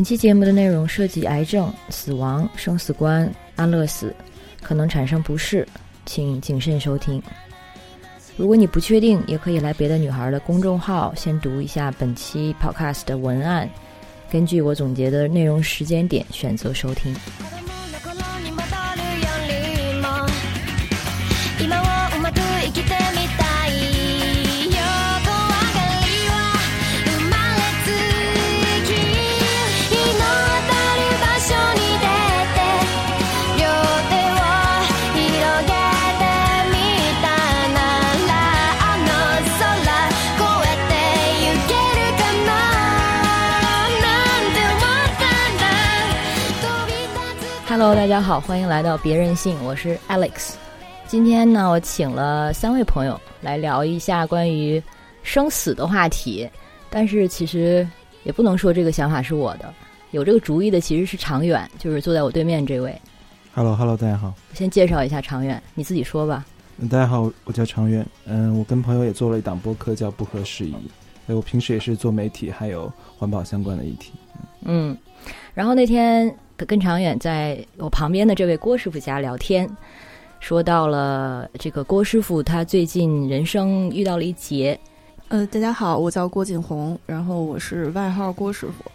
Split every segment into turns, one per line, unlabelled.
本期节目的内容涉及癌症、死亡、生死观、安乐死，可能产生不适，请谨慎收听。如果你不确定，也可以来别的女孩的公众号先读一下本期 podcast 的文案，根据我总结的内容时间点选择收听。Hello，大家好，欢迎来到别任性，我是 Alex。今天呢，我请了三位朋友来聊一下关于生死的话题。但是其实也不能说这个想法是我的，有这个主意的其实是长远，就是坐在我对面这位。
Hello，Hello，大家好。
我先介绍一下长远，你自己说吧。
大家好，我叫长远。嗯，我跟朋友也做了一档播客，叫不合时宜。哎我平时也是做媒体，还有环保相关的议题。
嗯，然后那天。跟长远在我旁边的这位郭师傅家聊天，说到了这个郭师傅他最近人生遇到了一劫。
呃，大家好，我叫郭锦红，然后我是外号郭师傅，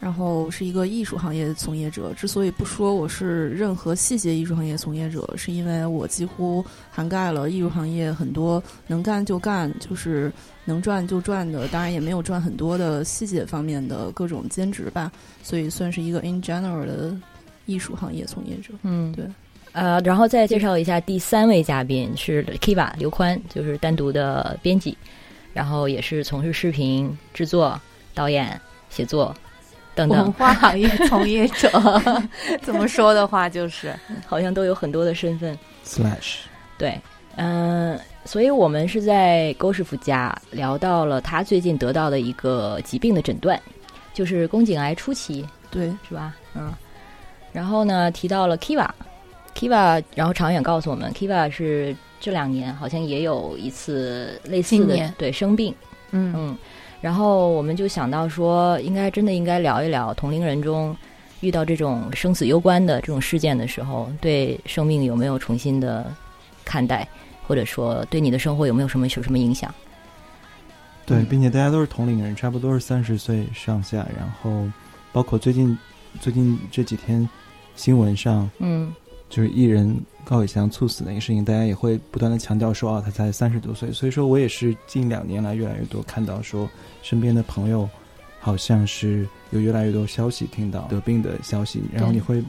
然后是一个艺术行业从业者。之所以不说我是任何细节艺术行业从业者，是因为我几乎涵盖了艺术行业很多能干就干，就是。能赚就赚的，当然也没有赚很多的细节方面的各种兼职吧，所以算是一个 in general 的艺术行业从业者。
嗯，
对。
呃，然后再介绍一下第三位嘉宾是 Kiva 刘宽，就是单独的编辑，然后也是从事视频制作、导演、写作等等
文化行业从业者。怎么说的话，就是
好像都有很多的身份。
Slash，
对，嗯。所以我们是在郭师傅家聊到了他最近得到的一个疾病的诊断，就是宫颈癌初期，
对，
是吧？嗯。然后呢，提到了 Kiva，Kiva，然后长远告诉我们，Kiva 是这两年好像也有一次类似的对生病，
嗯
嗯。然后我们就想到说，应该真的应该聊一聊同龄人中遇到这种生死攸关的这种事件的时候，对生命有没有重新的看待。或者说，对你的生活有没有什么有什么影响？
对，并且大家都是同龄人，差不多是三十岁上下。然后，包括最近最近这几天新闻上，
嗯，
就是艺人高以翔猝死的一个事情，大家也会不断的强调说啊，他才三十多岁。所以说我也是近两年来越来越多看到说，身边的朋友好像是有越来越多消息听到得病的消息，然后你会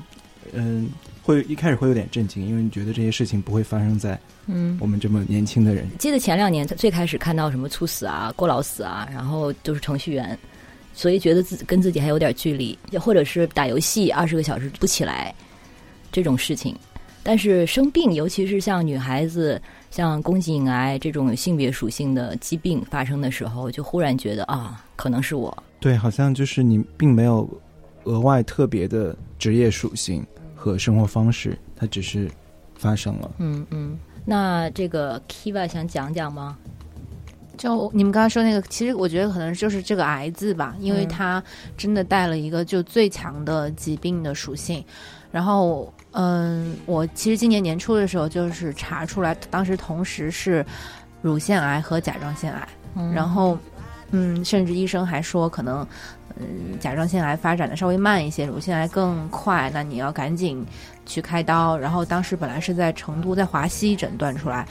嗯。会一开始会有点震惊，因为你觉得这些事情不会发生在
嗯
我们这么年轻的人。
记得前两年最开始看到什么猝死啊、过劳死啊，然后都是程序员，所以觉得自己跟自己还有点距离，或者是打游戏二十个小时不起来这种事情。但是生病，尤其是像女孩子像宫颈癌这种性别属性的疾病发生的时候，就忽然觉得啊，可能是我。
对，好像就是你并没有额外特别的职业属性。和生活方式，它只是发生了。
嗯嗯，那这个 Kiva 想讲讲吗？
就你们刚刚说那个，其实我觉得可能就是这个癌字吧，因为它真的带了一个就最强的疾病的属性。然后，嗯，我其实今年年初的时候就是查出来，当时同时是乳腺癌和甲状腺癌。然后，嗯，甚至医生还说可能。嗯，甲状腺癌发展的稍微慢一些，乳腺癌更快。那你要赶紧去开刀。然后当时本来是在成都，在华西诊断出来，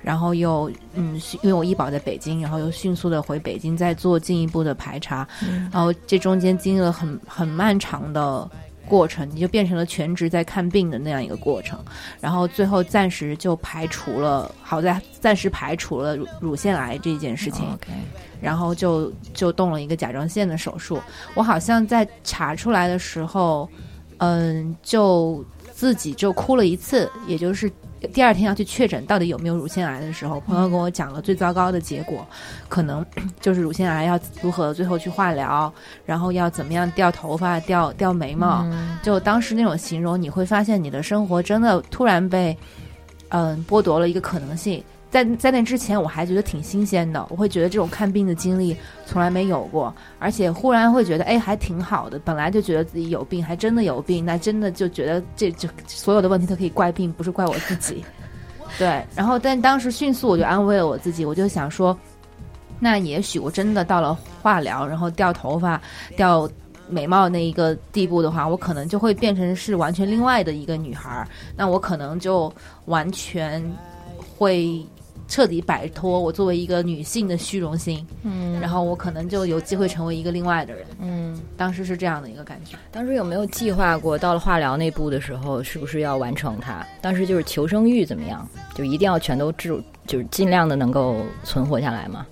然后又嗯，因为我医保在北京，然后又迅速的回北京再做进一步的排查。然后这中间经历了很很漫长的过程，你就变成了全职在看病的那样一个过程。然后最后暂时就排除了，好在暂时排除了乳乳腺癌这件事情。然后就就动了一个甲状腺的手术。我好像在查出来的时候，嗯，就自己就哭了一次。也就是第二天要去确诊到底有没有乳腺癌的时候，朋友跟我讲了最糟糕的结果，可能 就是乳腺癌要如何最后去化疗，然后要怎么样掉头发、掉掉眉毛。就当时那种形容，你会发现你的生活真的突然被嗯剥夺了一个可能性。在在那之前，我还觉得挺新鲜的，我会觉得这种看病的经历从来没有过，而且忽然会觉得，哎，还挺好的。本来就觉得自己有病，还真的有病，那真的就觉得这就所有的问题都可以怪病，不是怪我自己。对，然后但当时迅速我就安慰了我自己，我就想说，那也许我真的到了化疗，然后掉头发、掉美貌那一个地步的话，我可能就会变成是完全另外的一个女孩儿，那我可能就完全会。彻底摆脱我作为一个女性的虚荣心，嗯，然后我可能就有机会成为一个另外的人，嗯，当时是这样的一个感觉。
当时有没有计划过，到了化疗那步的时候，是不是要完成它？当时就是求生欲怎么样，就一定要全都治，就是尽量的能够存活下来吗？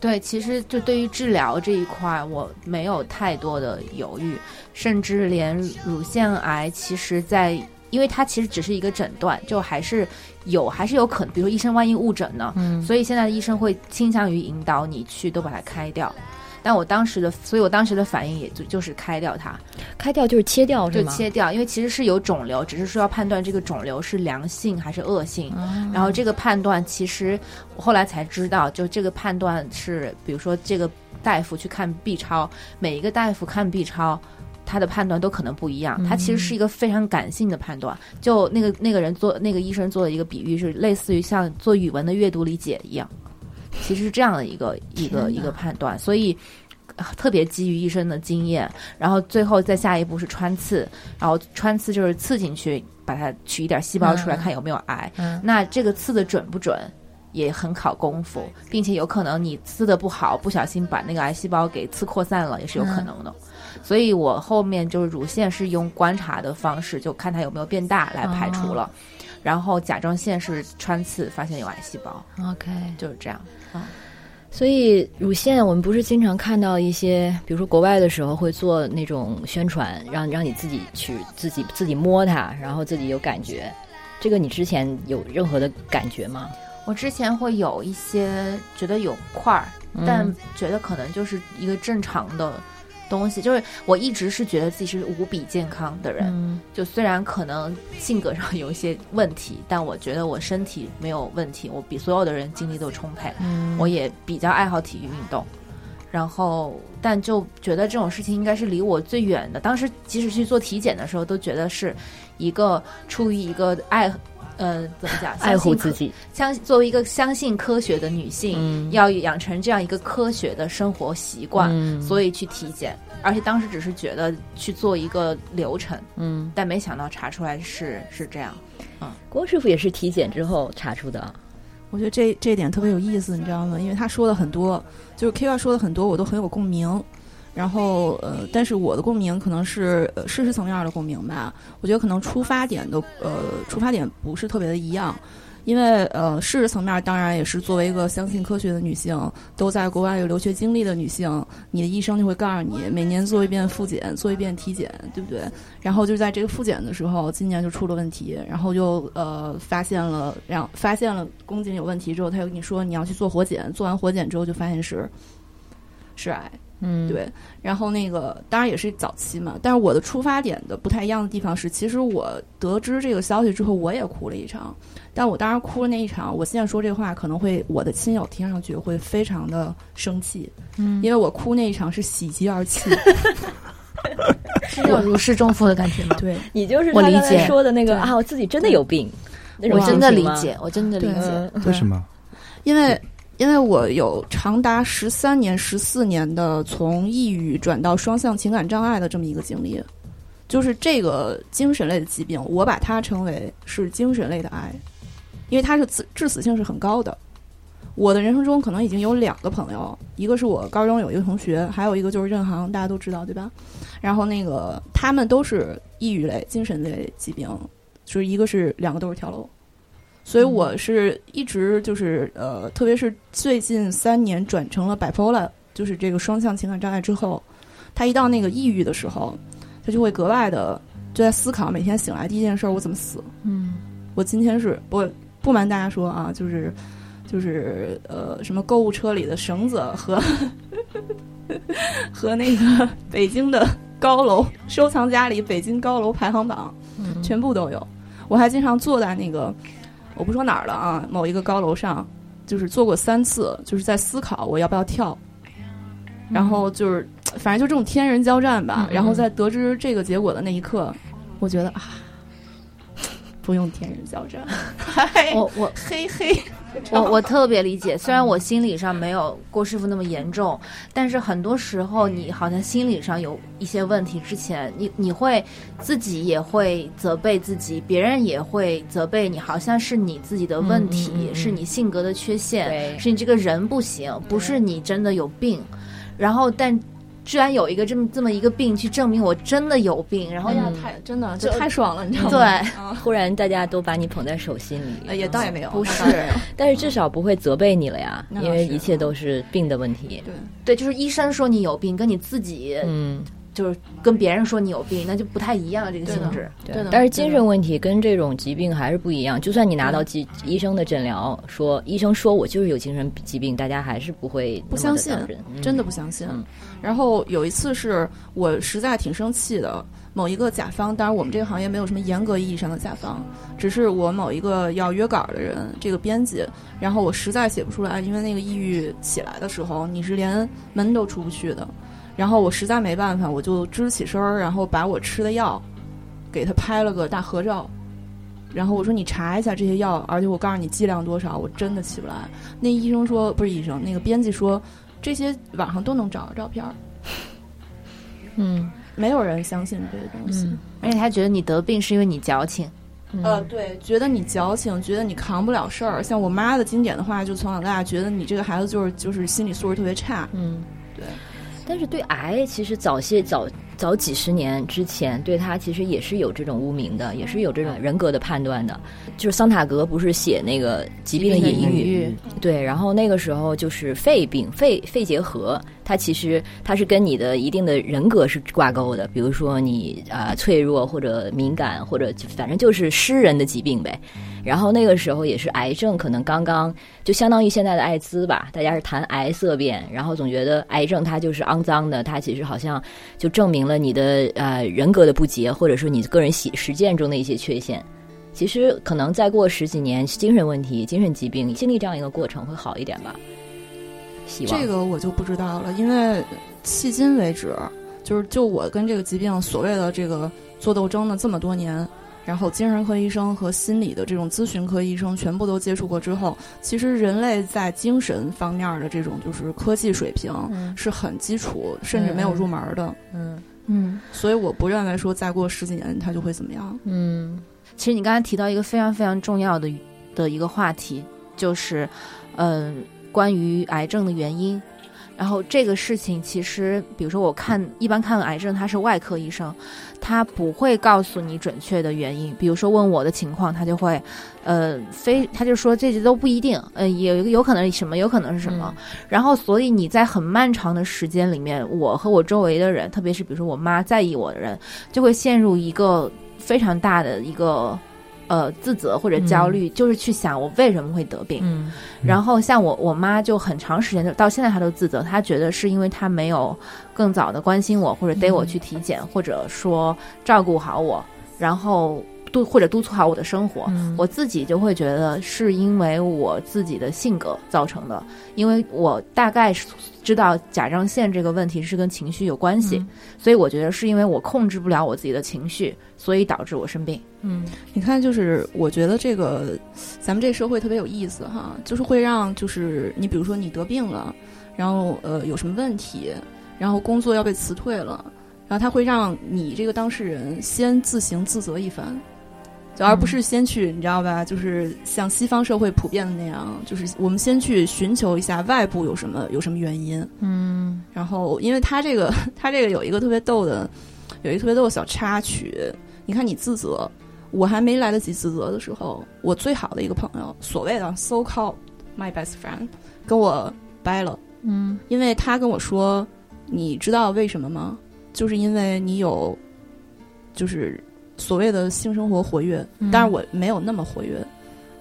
对，其实就对于治疗这一块，我没有太多的犹豫，甚至连乳腺癌，其实在。因为它其实只是一个诊断，就还是有，还是有可能，比如说医生万一误诊呢，嗯，所以现在的医生会倾向于引导你去都把它开掉。但我当时的，所以我当时的反应也就就是开掉它，
开掉就是切掉，
就切掉，因为其实是有肿瘤，只是说要判断这个肿瘤是良性还是恶性。然后这个判断其实我后来才知道，就这个判断是，比如说这个大夫去看 B 超，每一个大夫看 B 超。他的判断都可能不一样，他其实是一个非常感性的判断。就那个那个人做那个医生做的一个比喻，是类似于像做语文的阅读理解一样，其实是这样的一个一个一个判断。所以特别基于医生的经验，然后最后再下一步是穿刺，然后穿刺就是刺进去，把它取一点细胞出来，看有没有癌。那这个刺的准不准也很考功夫，并且有可能你刺的不好，不小心把那个癌细胞给刺扩散了，也是有可能的。所以我后面就是乳腺是用观察的方式，就看它有没有变大来排除了，然后甲状腺是穿刺发现有癌细胞。
OK，
就是这样。啊，
所以乳腺我们不是经常看到一些，比如说国外的时候会做那种宣传，让让你自己去自己自己摸它，然后自己有感觉。这个你之前有任何的感觉吗？
我之前会有一些觉得有块儿，但觉得可能就是一个正常的。东西就是我一直是觉得自己是无比健康的人，就虽然可能性格上有一些问题，但我觉得我身体没有问题，我比所有的人精力都充沛，我也比较爱好体育运动，然后但就觉得这种事情应该是离我最远的。当时即使去做体检的时候，都觉得是一个出于一个爱。呃，怎么讲？
爱护自己，
相作为一个相信科学的女性，要养成这样一个科学的生活习惯，所以去体检。而且当时只是觉得去做一个流程，嗯，但没想到查出来是是这样。
嗯，郭师傅也是体检之后查出的。
我觉得这这一点特别有意思，你知道吗？因为他说了很多，就是 K Y 说的很多，我都很有共鸣。然后呃，但是我的共鸣可能是呃事实层面的共鸣吧。我觉得可能出发点的呃出发点不是特别的一样，因为呃事实层面当然也是作为一个相信科学的女性，都在国外有留学经历的女性，你的医生就会告诉你每年做一遍复检，做一遍体检，对不对？然后就在这个复检的时候，今年就出了问题，然后就呃发现了让发现了宫颈有问题之后，他又跟你说你要去做活检，做完活检之后就发现是是癌。
嗯，
对，然后那个当然也是早期嘛，但是我的出发点的不太一样的地方是，其实我得知这个消息之后，我也哭了一场，但我当时哭了那一场，我现在说这话可能会我的亲友听上去会非常的生气，嗯，因为我哭那一场是喜极而泣，
是那种如释重负的感觉吗？
对
你就是
我理解
说的那个啊，我自己真的有病，
我真的理解，我真的理
解，
为什么？
因为。因为我有长达十三年、十四年的从抑郁转到双向情感障碍的这么一个经历，就是这个精神类的疾病，我把它称为是精神类的癌，因为它是致致死性是很高的。我的人生中可能已经有两个朋友，一个是我高中有一个同学，还有一个就是任航，大家都知道对吧？然后那个他们都是抑郁类、精神类疾病，就是一个是两个都是跳楼。所以我是一直就是呃，特别是最近三年转成了 bipolar，就是这个双向情感障碍之后，他一到那个抑郁的时候，他就会格外的就在思考每天醒来第一件事我怎么死。
嗯，
我今天是我不瞒大家说啊，就是就是呃，什么购物车里的绳子和和那个北京的高楼收藏家里北京高楼排行榜，全部都有。我还经常坐在那个。我不说哪儿了啊，某一个高楼上，就是做过三次，就是在思考我要不要跳，然后就是反正就这种天人交战吧。
嗯
然后在得知这个结果的那一刻，我觉得啊，不用天人交战，
我我
嘿嘿，
我我特别理解，虽然我心理上没有郭师傅那么严重，但是很多时候你好像心理上有一些问题之前，你你会自己也会责备自己，别人也会责备你，好像是你自己的问题，
嗯嗯嗯嗯
是你性格的缺陷，是你这个人不行，不是你真的有病。然后，但居然有一个这么这么一个病去证明我真的有病，然后
哎呀
嗯，
太真的就
就
太爽了，你知道吗？
对，
忽然大家都把你捧在手心里，
呃也倒也没有，
不是。
但是至少不会责备你了呀，因为一切都是病的问题。
对。
对，就是医生说你有病，跟你自己
嗯，
就是跟别人说你有病，那就不太一样这个性质。
对的
但是精神问题跟这种疾病还是不一样。就算你拿到医医生的诊疗，说医生说我就是有精神疾病，大家还是不会
不相信
真，
的不相信。
嗯
然后有一次是我实在挺生气的，某一个甲方，当然我们这个行业没有什么严格意义上的甲方，只是我某一个要约稿的人，这个编辑，然后我实在写不出来，因为那个抑郁起来的时候，你是连门都出不去的。然后我实在没办法，我就支起身儿，然后把我吃的药给他拍了个大合照。然后我说你查一下这些药，而且我告诉你剂量多少，我真的起不来。那医生说不是医生，那个编辑说这些网上都能找着照片儿，
嗯
没有人相信这些东西。
嗯
而且他觉得你得病是因为你矫情。
呃，对，觉得你矫情，觉得你扛不了事儿。像我妈的经典的话，就从小到大觉得你这个孩子就是就是心理素质特别差。
嗯，
对。
但是对癌，其实早些早早几十年之前，对他其实也是有这种污名的，也是有这种人格的判断的。就是桑塔格不是写那个疾病的隐
隐
喻，对，然后那个时候就是肺病、肺肺结核，它其实它是跟你的一定的人格是挂钩的，比如说你啊、呃脆弱或者敏感，或者反正就是诗人的疾病呗。然后那个时候也是癌症，可能刚刚就相当于现在的艾滋吧，大家是谈癌色变，然后总觉得癌症它就是肮脏的，它其实好像就证明了你的呃人格的不洁，或者说你个人实实践中的一些缺陷。其实可能再过十几年，精神问题、精神疾病经历这样一个过程会好一点吧。希望
这个我就不知道了，因为迄今为止，就是就我跟这个疾病所谓的这个做斗争的这么多年，然后精神科医生和心理的这种咨询科医生全部都接触过之后，其实人类在精神方面的这种就是科技水平
嗯
是很基础，甚至没有入门的。
嗯
嗯，
所以我不认为说再过十几年它就会怎么样。
嗯
其实你刚才提到一个非常非常重要的的一个话题，就是，嗯、关于癌症的原因。然后这个事情其实，比如说我看一般看癌症，他是外科医生，他不会告诉你准确的原因。比如说问我的情况，他就会，呃，非他就说这些都不一定，呃，也有可能是什么，有可能是什么。然后所以你在很漫长的时间里面，我和我周围的人，特别是比如说我妈在意我的人，就会陷入一个非常大的一个呃自责或者焦虑，就是去想我为什么会得病。
嗯
然后像我我妈就很长时间就到现在她都自责，她觉得是因为她没有更早的关心我，或者逮我去体检，或者说照顾好我，然后督或者督促好我的生活。
嗯
我自己就会觉得是因为我自己的性格造成的，因为我大概是知道甲状腺这个问题是跟情绪有关系，
嗯
所以我觉得是因为我控制不了我自己的情绪，所以导致我生病。
嗯
你看，就是我觉得这个咱们这社会特别有意思哈，就是会让就是你比如说你得病了，然后呃有什么问题，然后工作要被辞退了，然后他会让你这个当事人先自行自责一番。就而不是先去，你知道吧？就是像西方社会普遍的那样，就是我们先去寻求一下外部有什么有什么原因，
嗯
然后，因为他这个 他这个有一个特别逗的，有一个特别逗的小插曲。你看，你自责，我还没来得及自责的时候，我最好的一个朋友，所谓的 so called my best friend，跟我掰了，
嗯
因为他跟我说，你知道为什么吗？就是因为你有，就是所谓的性生活活跃，
嗯
但是我没有那么活跃。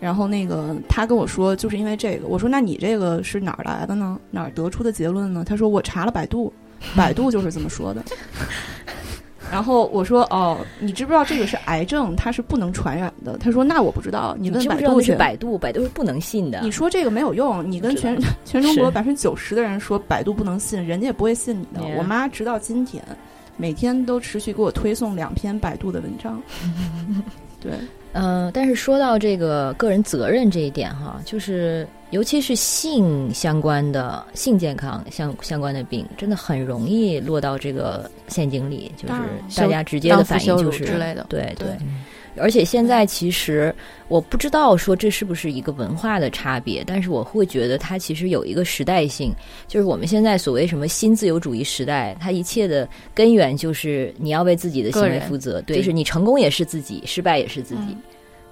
然后那个他跟我说，就是因为这个。我说，那你这个是哪儿来的呢？哪儿得出的结论呢？他说我查了百度，百度就是这么说的。然后我说哦，你知不知道这个是癌症，它是不能传染的？他说那我不知道，你问百度去。
百度，百度是不能信的。
你说这个没有用，你跟全 全中国百分之九十的人说百度不能信，人家也不会信你的。我妈直到今天，每天都持续给我推送两篇百度的文章。对，
嗯、但是说到这个个人责任这一点哈，就是尤其是性相关的性健康相相关的病，真的很容易落到这个陷阱里，就是大家直接的反应就是
之类的。
对
对。
而且现在其实我不知道说这是不是一个文化的差别，但是我会觉得它其实有一个时代性，就是我们现在所谓什么新自由主义时代，它一切的根源就是你要为自己的行为负责，对，
对
就是你成功也是自己，失败也是自己。
嗯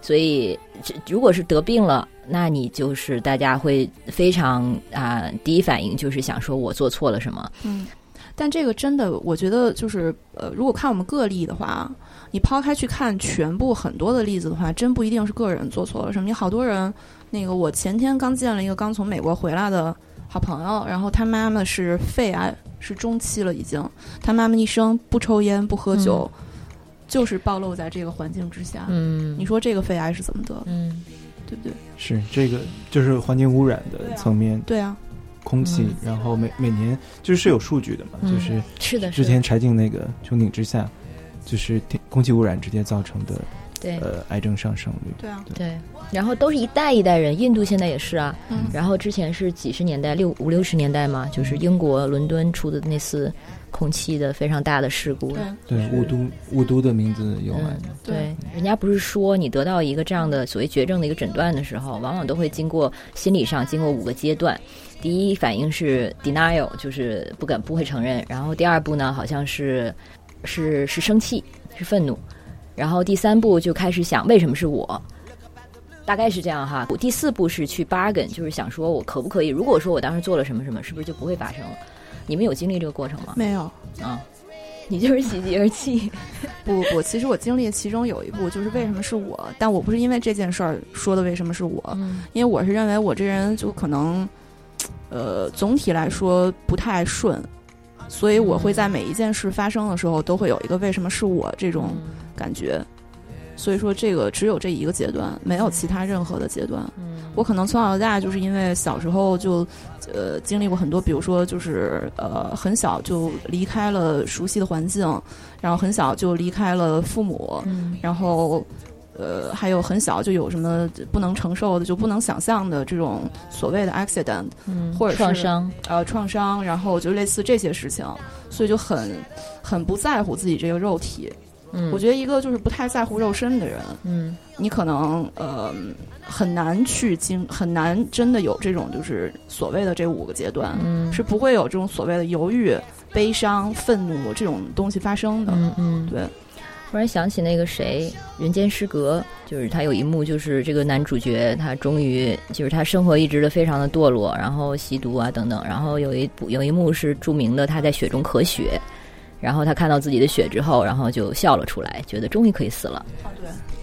所以，这如果是得病了，那你就是大家会非常啊、第一反应就是想说我做错了什么。
嗯，但这个真的，我觉得就是呃，如果看我们个例的话，你抛开去看全部很多的例子的话，真不一定是个人做错了什么。你好多人，那个我前天刚见了一个刚从美国回来的好朋友，然后他妈妈是肺癌，是中期了已经，他妈妈一生不抽烟不喝酒，就是暴露在这个环境之下。
嗯。
你说这个肺癌是怎么得，
嗯。
对不对？
是这个就是环境污染的层面，
对啊，
空气
嗯，
然后每每年就是是有数据的嘛，
嗯
就是
是的，
之
是的。
前柴静那个穹顶之下，就是空气污染直接造成的
对。
呃癌症上升率。
对啊，
对，然后都是一代一代人，印度现在也是啊。
嗯。
然后之前是几十年代六五六十年代嘛，就是英国伦敦出的那次空气的非常大的事故。
对
对，雾都雾都的名字有来
嗯。对，人家不是说你得到一个这样的所谓绝症的一个诊断的时候，往往都会经过心理上经过五个阶段。第一反应是 denial，就是不敢不会承认。然后第二步呢，好像是是是生气，是愤怒。然后第三步就开始想为什么是我，大概是这样哈。第四步是去 bargain，就是想说我可不可以，如果说我当时做了什么什么，是不是就不会发生了？你们有经历这个过程吗？
没有。
啊，你就是喜极而泣。
不不不，其实我经历其中有一步就是为什么是我，但我不是因为这件事儿说的为什么是我，
嗯
因为我是认为我这人就可能，呃，总体来说不太顺，所以我会在每一件事发生的时候都会有一个为什么是我这种感觉，所以说这个只有这一个阶段，没有其他任何的阶段。
嗯
我可能从小到大就是因为小时候就，呃，经历过很多，比如说就是呃，很小就离开了熟悉的环境，然后很小就离开了父母，
嗯
然后呃，还有很小就有什么不能承受的、就不能想象的这种所谓的 accident，
嗯
或者是
创伤。
呃，创伤，然后就类似这些事情，所以就很很不在乎自己这个肉体。
嗯，
我觉得一个就是不太在乎肉身的人，
嗯。
你可能呃很难去经，很难真的有这种就是所谓的这五个阶段，
嗯。
是不会有这种所谓的犹豫、悲伤、愤怒这种东西发生的。
嗯嗯，
对。
突然想起那个谁，《人间失格》，就是他有一幕，就是这个男主角他终于就是他生活一直的非常的堕落，然后吸毒啊等等，然后有一部有一幕是著名的，他在雪中咳血，然后他看到自己的血之后，然后就笑了出来，觉得终于可以死了，
啊，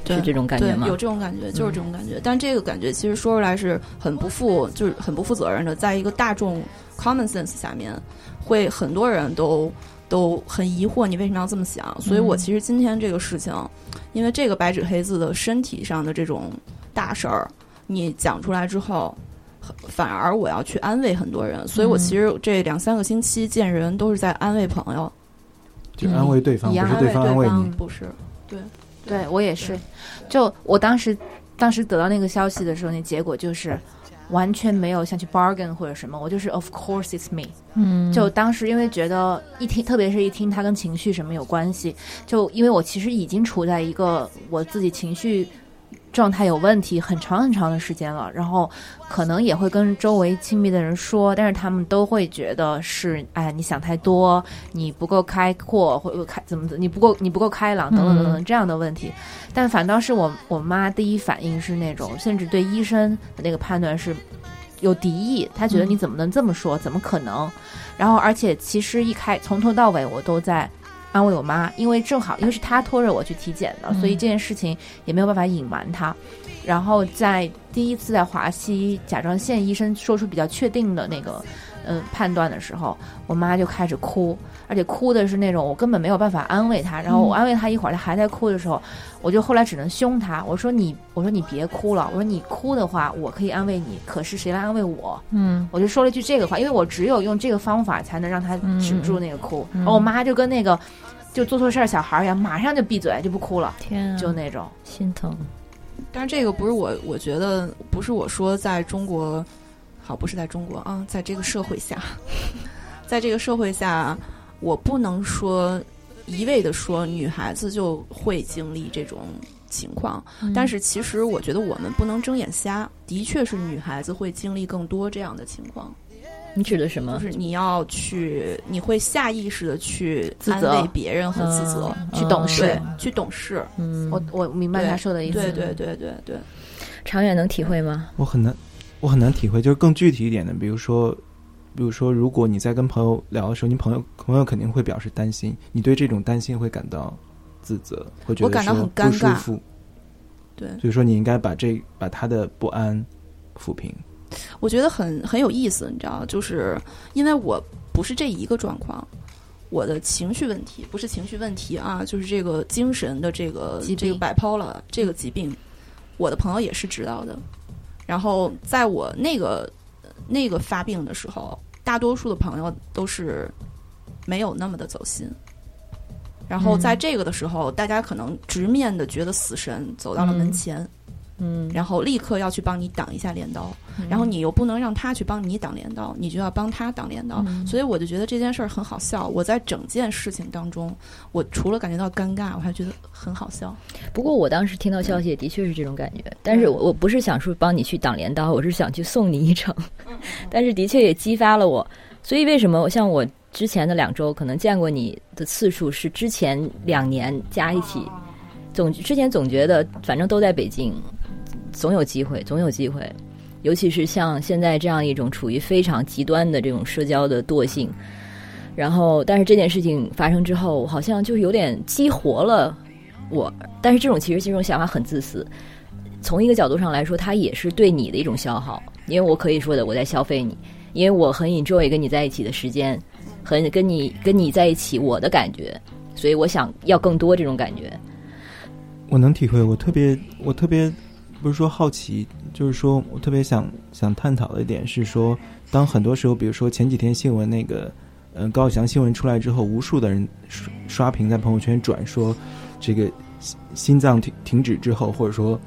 对，
是这种感觉吗
对，？有这种感觉，就是这种感觉。但这个感觉其实说出来是很不负，就是很不负责任的，在一个大众 common sense 下面，会很多人都都很疑惑你为什么要这么想。所以我
嗯
其实今天这个事情，因为这个白纸黑字的身体上的这种大事儿，你讲出来之后。反而我要去安慰很多人，所以我
嗯
其实这两三个星期见人都是在安慰朋友，
就安慰对方，不是对方安慰你。
不是
对对我也是，就我当时当时得到那个消息的时候，那结果就是完全没有想去 bargain 或者什么，我就是 of course it's me。
嗯
就当时因为觉得一听，特别是一听它跟情绪什么有关系，就因为我其实已经处在一个我自己情绪状态有问题很长很长的时间了，然后可能也会跟周围亲密的人说，但是他们都会觉得是哎你想太多，你不够开阔，或者开怎么怎么，你不够你不够开朗等等等等这样的问题。但反倒是我我妈第一反应是那种，甚至对医生的那个判断是有敌意，她觉得你怎么能这么说？怎么可能？然后而且其实一开从头到尾我都在。安慰我妈，因为正好因为是她拖着我去体检的，所以这件事情也没有办法隐瞒她。然后在第一次在华西甲状腺医生说出比较确定的那个嗯判断的时候，我妈就开始哭，而且哭的是那种我根本没有办法安慰她。然后我安慰她一会儿，她还在哭的时候，我就后来只能凶她，我说你，我说你别哭了，我说你哭的话我可以安慰你，可是谁来安慰我？
嗯，
我就说了一句这个话，因为我只有用这个方法才能让她止住那个哭。
嗯
然后我妈就跟那个就做错事儿小孩儿一样，马上就闭嘴就不哭了，
天啊，
就那种。
心疼。
但是这个不是我，我觉得不是我说在中国，好，不是在中国啊，在这个社会下，在这个社会下，我不能说一味的说女孩子就会经历这种情况，但是其实我觉得我们不能睁眼瞎，的确是女孩子会经历更多这样的情况，
你指的什么？
就是你要去，你会下意识的去安
自责
慰别人和自责，
嗯
去懂事
对，去懂事，
嗯，
我我明白他说的意思。
对对对对对。
长远能体会吗？
我很难，我很难体会，就是更具体一点的，比如说，比如说，如果你在跟朋友聊的时候，你朋友朋友肯定会表示担心，你对这种担心会感到自责，会觉得
我感到很尴尬
不舒服，
对，
所以说你应该把这把他的不安抚平。
我觉得很很有意思，你知道，就是因为我不是这一个状况，我的情绪问题不是情绪问题啊，就是这个精神的这个这个 bipolar 这个疾病，我的朋友也是知道的。然后在我那个那个发病的时候，大多数的朋友都是没有那么的走心。然后在这个的时候，大家可能直面的觉得死神走到了门前，
嗯，
然后立刻要去帮你挡一下镰刀，然后你又不能让他去帮你挡镰刀，你就要帮他挡镰刀，所以我就觉得这件事儿很好笑。我在整件事情当中，我除了感觉到尴尬，我还觉得很好笑。
不过我当时听到消息也的确是这种感觉，但是我我不是想说帮你去挡镰刀，我是想去送你一程，但是的确也激发了我。所以为什么我像我之前的两周可能见过你的次数是之前两年加一起，总之前总觉得反正都在北京，总有机会，总有机会。尤其是像现在这样一种处于非常极端的这种社交的惰性，然后但是这件事情发生之后，好像就是有点激活了我。但是这种其实这种想法很自私，从一个角度上来说，它也是对你的一种消耗，因为我可以说的我在消费你，因为我很 enjoy 跟你在一起的时间，很跟你跟你在一起我的感觉，所以我想要更多这种感觉。
我能体会，我特别，我特别不是说好奇，就是说我特别想想探讨的一点是说，当很多时候，比如说前几天新闻那个，嗯、高晓翔新闻出来之后，无数的人刷刷屏在朋友圈转说，这个心心脏停停止之后，或者说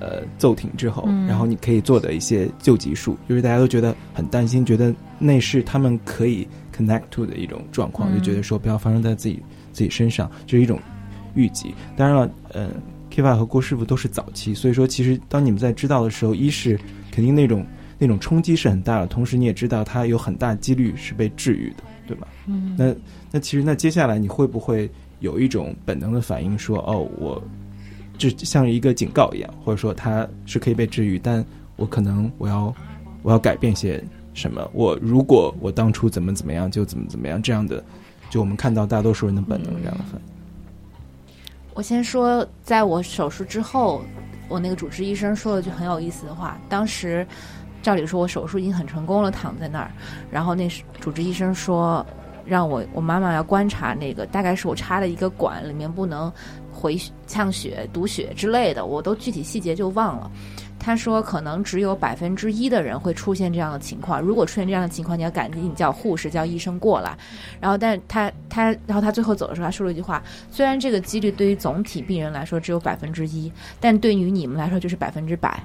呃骤停之后，然后你可以做的一些救急术，就是大家都觉得很担心，觉得那是他们可以 connect to 的一种状况，就觉得说不要发生在自己自己身上，这是一种预计。当然了，呃，Kiva 和郭师傅都是早期，所以说其实当你们在知道的时候，一是肯定那种那种冲击是很大的，同时你也知道它有很大几率是被治愈的，对吧？嗯，那那其实那接下来你会不会有一种本能的反应说，哦，我这像一个警告一样，或者说它是可以被治愈，但我可能我要我要改变些什么？我如果我当初怎么怎么样，就怎么怎么样，这样的，就我们看到大多数人的本能这样的反应。
我先说，在我手术之后，我那个主治医生说了句很有意思的话。当时，照理说我手术已经很成功了，躺在那儿，然后那是主治医生说，让我我妈妈要观察那个，大概是我插了一个管，里面不能回呛血、堵血之类的，我都具体细节就忘了。他说，可能只有百分之一的人会出现这样的情况。如果出现这样的情况，你要赶紧叫护士、叫医生过来。然后，但是他他，然后他最后走的时候，他说了一句话：虽然这个几率对于总体病人来说只有百分之一，但对于你们来说就是百分之百，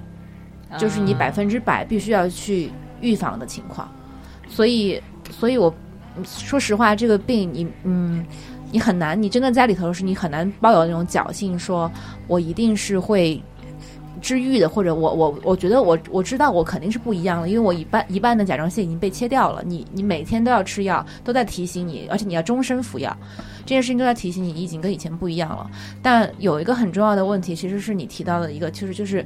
就是你百分之百必须要去预防的情况。所以，所以我说实话，这个病你嗯。你很难，你真的在里头是你很难抱有那种侥幸，说我一定是会治愈的，或者我我我觉得我我知道我肯定是不一样的，因为我一半一半的甲状腺已经被切掉了，你你每天都要吃药，都在提醒你，而且你要终身服药，这件事情都在提醒你，你已经跟以前不一样了。但有一个很重要的问题，其实是你提到的一个，就是就是，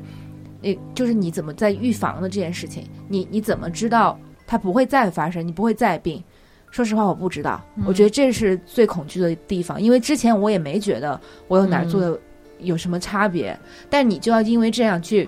诶，就是你怎么在预防的这件事情，你你怎么知道它不会再发生，你不会再病？说实话，我不知道，我觉得这是最恐惧的地方，因为之前我也没觉得我有哪儿做的有什么差别，但你就要因为这样去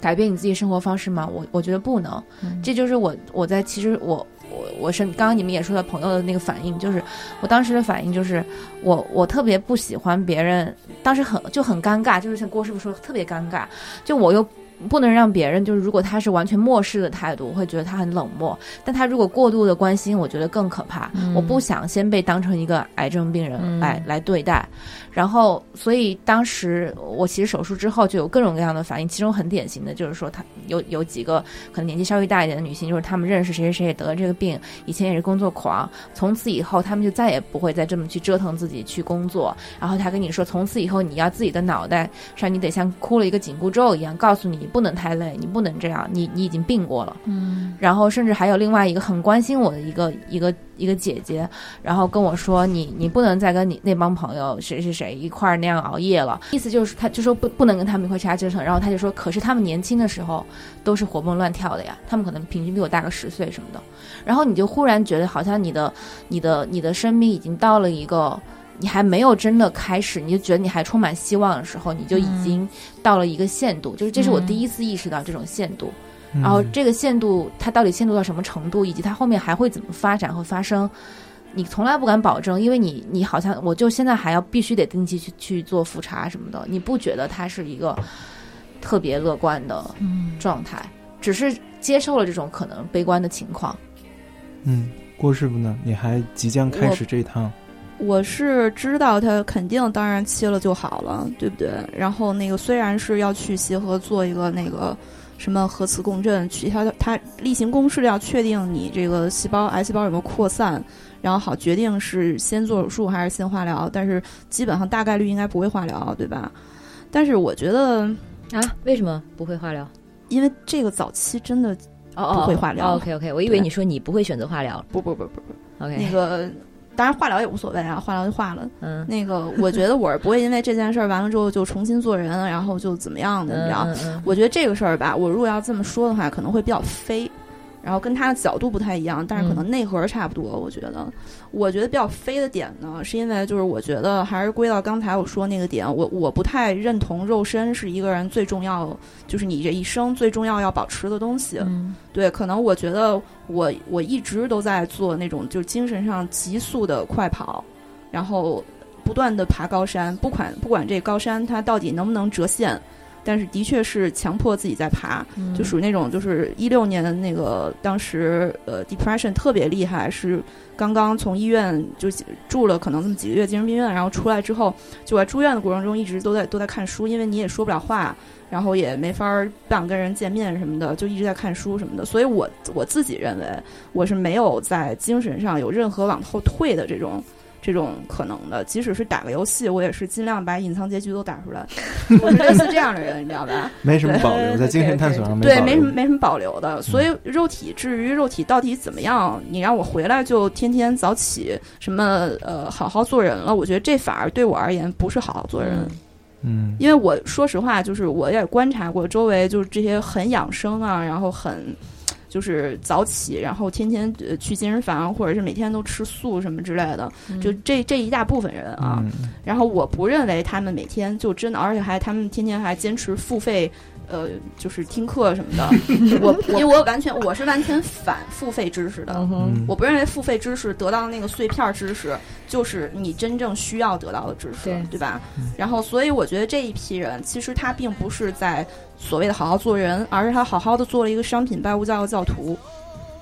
改变你自己生活方式吗？我我觉得不能，这就是我我在其实我我我是刚刚你们也说到朋友的那个反应，就是我当时的反应就是我我特别不喜欢别人，当时很就很尴尬，就是像郭师傅说特别尴尬，就我又。不能让别人就是，如果他是完全漠视的态度，我会觉得他很冷漠。但他如果过度的关心，我觉得更可怕。我不想先被当成一个癌症病人来来对待。然后，所以当时我其实手术之后就有各种各样的反应，其中很典型的就是说，他有有几个可能年纪稍微大一点的女性，就是她们认识谁谁谁也得了这个病，以前也是工作狂，从此以后她们就再也不会再这么去折腾自己去工作。然后他跟你说，从此以后你要自己的脑袋上，你得像箍了一个紧箍咒一样，告诉你不能太累，你不能这样，你你已经病过了。嗯。然后甚至还有另外一个很关心我的一个一个。一个姐姐，然后跟我说：“你你不能再跟你那帮朋友谁谁谁一块儿那样熬夜了。”意思就是，他就说不不能跟他们一块瞎折腾。然后他就说：“可是他们年轻的时候都是活蹦乱跳的呀，他们可能平均比我大个十岁什么的。”然后你就忽然觉得，好像你的你的你的生命已经到了一个你还没有真的开始，你就觉得你还充满希望的时候，你就已经到了一个限度。就是这是我第一次意识到这种限度。然后这个限度，它到底限度到什么程度，以及它后面还会怎么发展和发生，你从来不敢保证，因为你你好像我就现在还要必须得定期去去做复查什么的，你不觉得它是一个特别乐观的状态，只是接受了这种可能悲观的情况。
嗯，郭师傅呢？你还即将开始这一趟？
我是知道他肯定，当然切了就好了，对不对？然后那个虽然是要去协和做一个那个。什么核磁共振？取它它例行公事要确定你这个细胞癌细胞有没有扩散，然后好决定是先做手术还是先化疗。但是基本上大概率应该不会化疗，对吧？但是我觉得
啊，为什么不会化疗？
因为这个早期真的不会化疗。
OK OK，我以为你说你不会选择化疗。
不不不不
不，OK
那个。当然化疗也无所谓啊，化疗就化了。嗯，那个我觉得我是不会因为这件事儿完了之后就重新做人，然后就怎么样的，你知道？我觉得这个事儿吧，我如果要这么说的话，可能会比较飞。然后跟他的角度不太一样，但是可能内核差不多。我觉得，我觉得比较飞的点呢，是因为就是我觉得还是归到刚才我说那个点，我我不太认同肉身是一个人最重要，就是你这一生最重要要保持的东西。对，可能我觉得我我一直都在做那种就精神上急速的快跑，然后不断的爬高山，不管不管这高山它到底能不能折线。但是的确是强迫自己在爬，就属于那种就是一六年的那个当时呃 depression 特别厉害，是刚刚从医院就住了可能这么几个月精神病院，然后出来之后就在住院的过程中一直都在都在看书，因为你也说不了话，然后也没法不想跟人见面什么的，就一直在看书什么的。所以我我自己认为我是没有在精神上有任何往后退的这种。这种可能的，即使是打个游戏，我也是尽量把隐藏结局都打出来。我是类似这样的人，你知道吧？
没什么保留，在精神探索上
对，
没
什么没什么保留的。所以肉体，至于肉体到底怎么样，你让我回来就天天早起，什么呃好好做人了，我觉得这反而对我而言不是好好做人。
嗯，
因为我说实话，就是我也观察过周围，就是这些很养生啊，然后很。就是早起，然后天天呃去健身房，或者是每天都吃素什么之类的，就这这一大部分人啊。然后我不认为他们每天就真的，而且还他们天天还坚持付费。呃，就是听课什么的，我因为 我完全我是完全反付费知识的，我不认为付费知识得到的那个碎片知识就是你真正需要得到的知识，对。吧？然后，所以我觉得这一批人其实他并不是在所谓的好好做人，而是他好好的做了一个商品拜物教的教徒。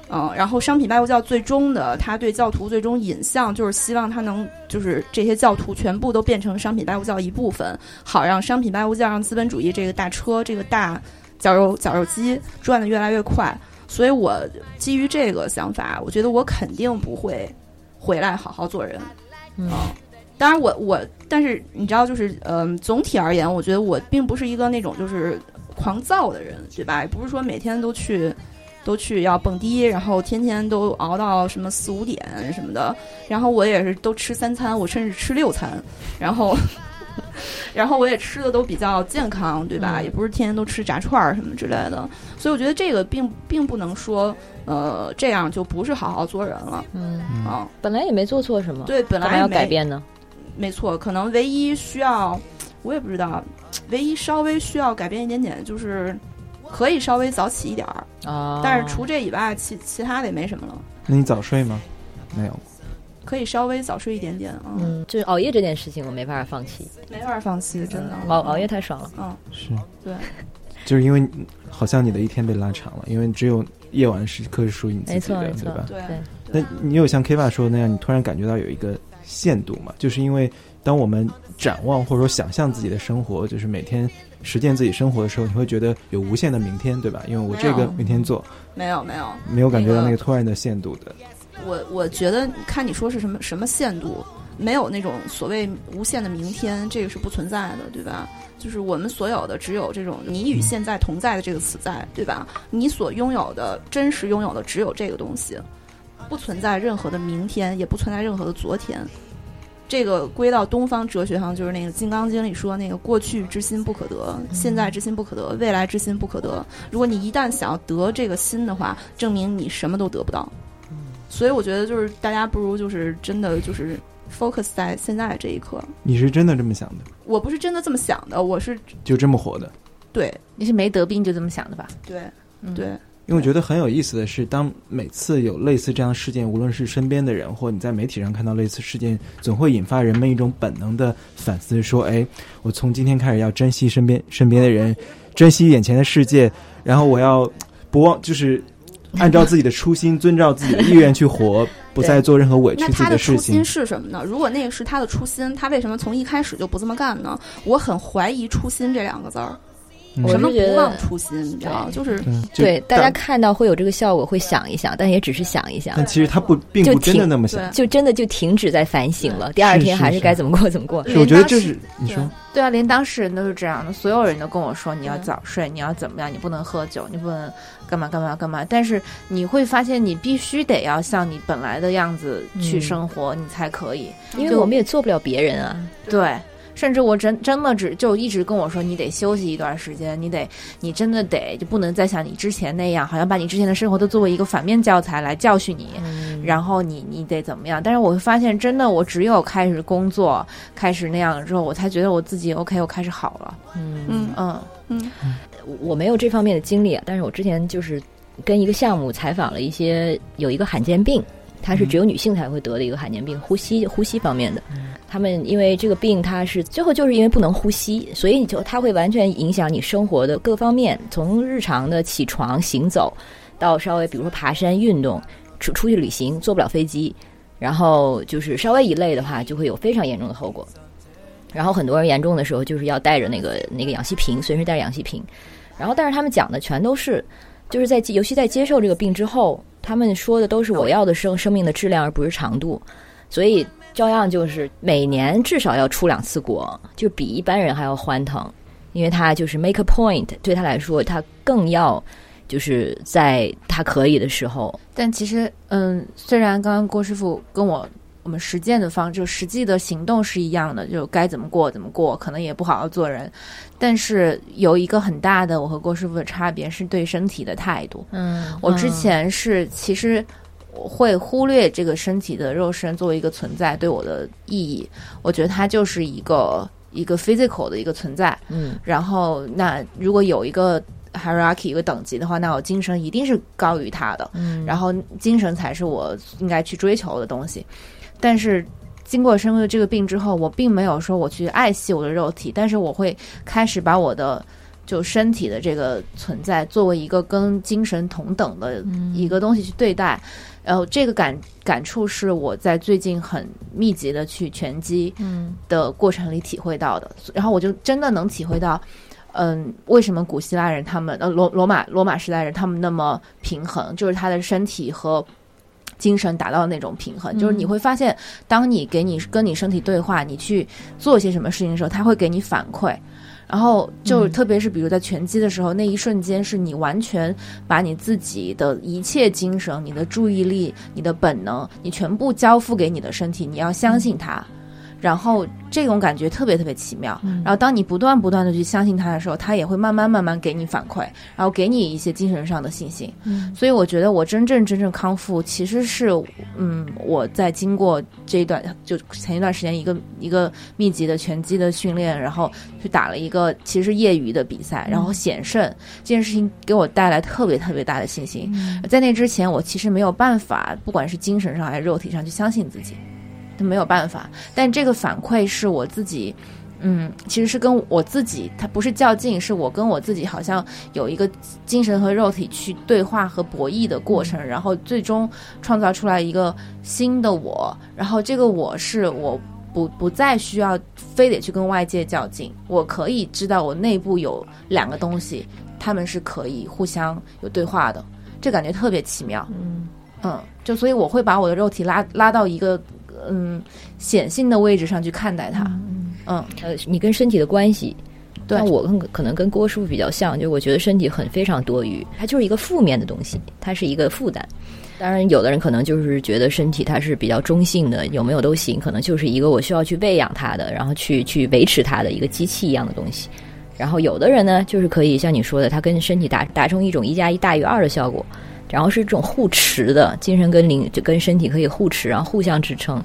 嗯，然后商品拜物教最终的，他对教徒最终引向就是希望他能，就是这些教徒全部都变成商品拜物教一部分，好让商品拜物教让资本主义这个大车这个大绞肉绞肉机转的越来越快。所以我基于这个想法，我觉得我肯定不会回来好好做人。嗯，当然我我，但是你知道，就是嗯，总体而言，我觉得我并不是一个那种就是狂躁的人，对吧？也不是说每天都去。都去要蹦迪，然后天天都熬到什么四五点什么的，然后我也是都吃三餐，我甚至吃六餐，然后，然后我也吃的都比较健康，对吧？也不是天天都吃炸串儿什么之类的，所以我觉得这个并并不能说，呃，这样就不是好好做人了。嗯啊，
本来也没做错什么，
对，本来
要改变呢。
没错，可能唯一需要，我也不知道，唯一稍微需要改变一点点就是。可以稍微早起一点儿啊，但是除这以外，其其他的也没什么了。
那你早睡吗？没有。
可以稍微早睡一点点啊。
嗯，就是熬夜这件事情，我没办法放弃，
没法放弃，真的。
熬熬夜太爽了。
嗯，
是，
对，
就是因为好像你的一天被拉长了，因为只有夜晚时刻是属于你自己的，
没错没错
对吧？
对
对，
那你有像 K 爸说的那样，你突然感觉到有一个限度嘛？就是因为当我们展望或者说想象自己的生活，就是每天实践自己生活的时候，你会觉得有无限的明天，对吧？因为我这个明天做，
没有没有，
没有感觉到那
那个
个突然的限度的。
我我觉得看你说是什么什么限度，没有那种所谓无限的明天，这个是不存在的，对吧？就是我们所有的只有这种你与现在同在的这个词在，对吧？你所拥有的真实拥有的只有这个东西，不存在任何的明天，也不存在任何的昨天。这个归到东方哲学上，就是那个《金刚经》里说那个过去之心不可得，现在之心不可得，未来之心不可得。如果你一旦想要得这个心的话，证明你什么都得不到。所以我觉得就是大家不如就是真的就是 focus 在现在这一刻。
你是真的这么想的？
我不是真的这么想的，我是
就这么活的？
对
你是没得病就这么想的吧？
对
嗯
对，
因为我觉得很有意思的是，当每次有类似这样事件，无论是身边的人，或你在媒体上看到类似事件，总会引发人们一种本能的反思，说：“哎，我从今天开始要珍惜身边身边的人，珍惜眼前的世界，然后我要不忘就是按照自己的初心，遵照自己的意愿去活，不再做任何委屈自己
那他的
事情
初心。是什么呢？如果那个是他的初心，他为什么从一开始就不这么干呢？我很怀疑“初心”这两个字儿。
嗯
我
什么
是觉得
不忘初心？你知道吗？就是
对就
对，大家看到会有这个效果，会想一想，但也只是想一想，
但其实他不并
就
不真的那么想。
就真的就停止在反省了。第二天还是该怎么过怎么过。
是，我觉得这是你说，
对啊，连当事人都是这样的，所有人都跟我说你要早睡，你要怎么样，你不能喝酒，你不能干嘛干嘛干嘛。但是你会发现，你必须得要像你本来的样子去
嗯
生活，你才可以。
因为我们也做不了别人啊。
对，甚至我真真的只就一直跟我说，你得休息一段时间，你得，你真的得就不能再像你之前那样，好像把你之前的生活都作为一个反面教材来教训你。
嗯，
然后你你得怎么样？但是我会发现，真的，我只有开始工作，开始那样了之后，我才觉得我自己 OK，我开始好了。
嗯
嗯
嗯
嗯
我没有这方面的经历啊，但是我之前就是跟一个项目采访了一些有一个罕见病，它是只有女性才会得的一个罕见病，呼吸呼吸方面的。他们因为这个病，它是最后就是因为不能呼吸，所以你就它会完全影响你生活的各方面，从日常的起床、行走，到稍微比如说爬山、运动、出出去旅行，坐不了飞机，然后就是稍微一累的话，就会有非常严重的后果。然后很多人严重的时候，就是要带着那个那个氧气瓶，随时带着氧气瓶。然后，但是他们讲的全都是，就是在尤其在接受这个病之后，他们说的都是我要的生生命的质量，而不是长度。所以照样就是每年至少要出两次国，就比一般人还要欢腾，因为他就是 make a point，对他来说，他更要就是在他可以的时候，
但其实，嗯，虽然刚刚郭师傅跟我我们实践的方，就实际的行动是一样的，就该怎么过怎么过，可能也不好好做人，但是有一个很大的我和郭师傅的差别是对身体的态度。
嗯
我之前是其实我会忽略这个身体的肉身作为一个存在对我的意义，我觉得它就是一个一个 physical 的一个存在。
嗯
然后，那如果有一个 hierarchy 一个等级的话，那我精神一定是高于它的。
嗯
然后精神才是我应该去追求的东西。但是经过生了这个病之后，我并没有说我去爱惜我的肉体，但是我会开始把我的就身体的这个存在作为一个跟精神同等的一个东西去对待。然后这个感感触是我在最近很密集的去拳击
嗯。
的过程里体会到的，然后我就真的能体会到，嗯，为什么古希腊人他们呃罗罗马罗马时代人他们那么平衡，就是他的身体和精神达到那种平衡，就是你会发现，当你给你跟你身体对话，你去做些什么事情的时候，他会给你反馈。然后就特别是比如在拳击的时候，那一瞬间是你完全把你自己的一切精神、你的注意力、你的本能，你全部交付给你的身体，你要相信它。然后这种感觉特别特别奇妙。然后当你不断不断的去相信他的时候，他也会慢慢慢慢给你反馈，然后给你一些精神上的信心。
嗯
所以我觉得我真正真正康复，其实是嗯我在经过这一段就前一段时间一个一个密集的拳击的训练，然后去打了一个其实业余的比赛，然后险胜这件事情给我带来特别特别大的信心。在那之前，我其实没有办法，不管是精神上还是肉体上，去相信自己，都没有办法。但这个反馈是我自己，嗯，其实是跟我自己，他不是较劲，是我跟我自己好像有一个精神和肉体去对话和博弈的过程，然后最终创造出来一个新的我，然后这个我是我。不不再需要非得去跟外界较劲，我可以知道我内部有两个东西，他们是可以互相有对话的，这感觉特别奇妙。
嗯
嗯，就所以我会把我的肉体拉拉到一个嗯显性的位置上去看待它。嗯，
呃，你跟身体的关系，
对
那我跟可能跟郭师傅比较像，就我觉得身体很非常多余，它就是一个负面的东西，它是一个负担。当然，有的人可能就是觉得身体它是比较中性的，有没有都行，可能就是一个我需要去喂养它的，然后去去维持它的一个机器一样的东西。然后有的人呢，就是可以像你说的，它跟身体达达成一种一加一大于二的效果，然后是这种互持的，精神跟灵就跟身体可以互持，然后互相支撑。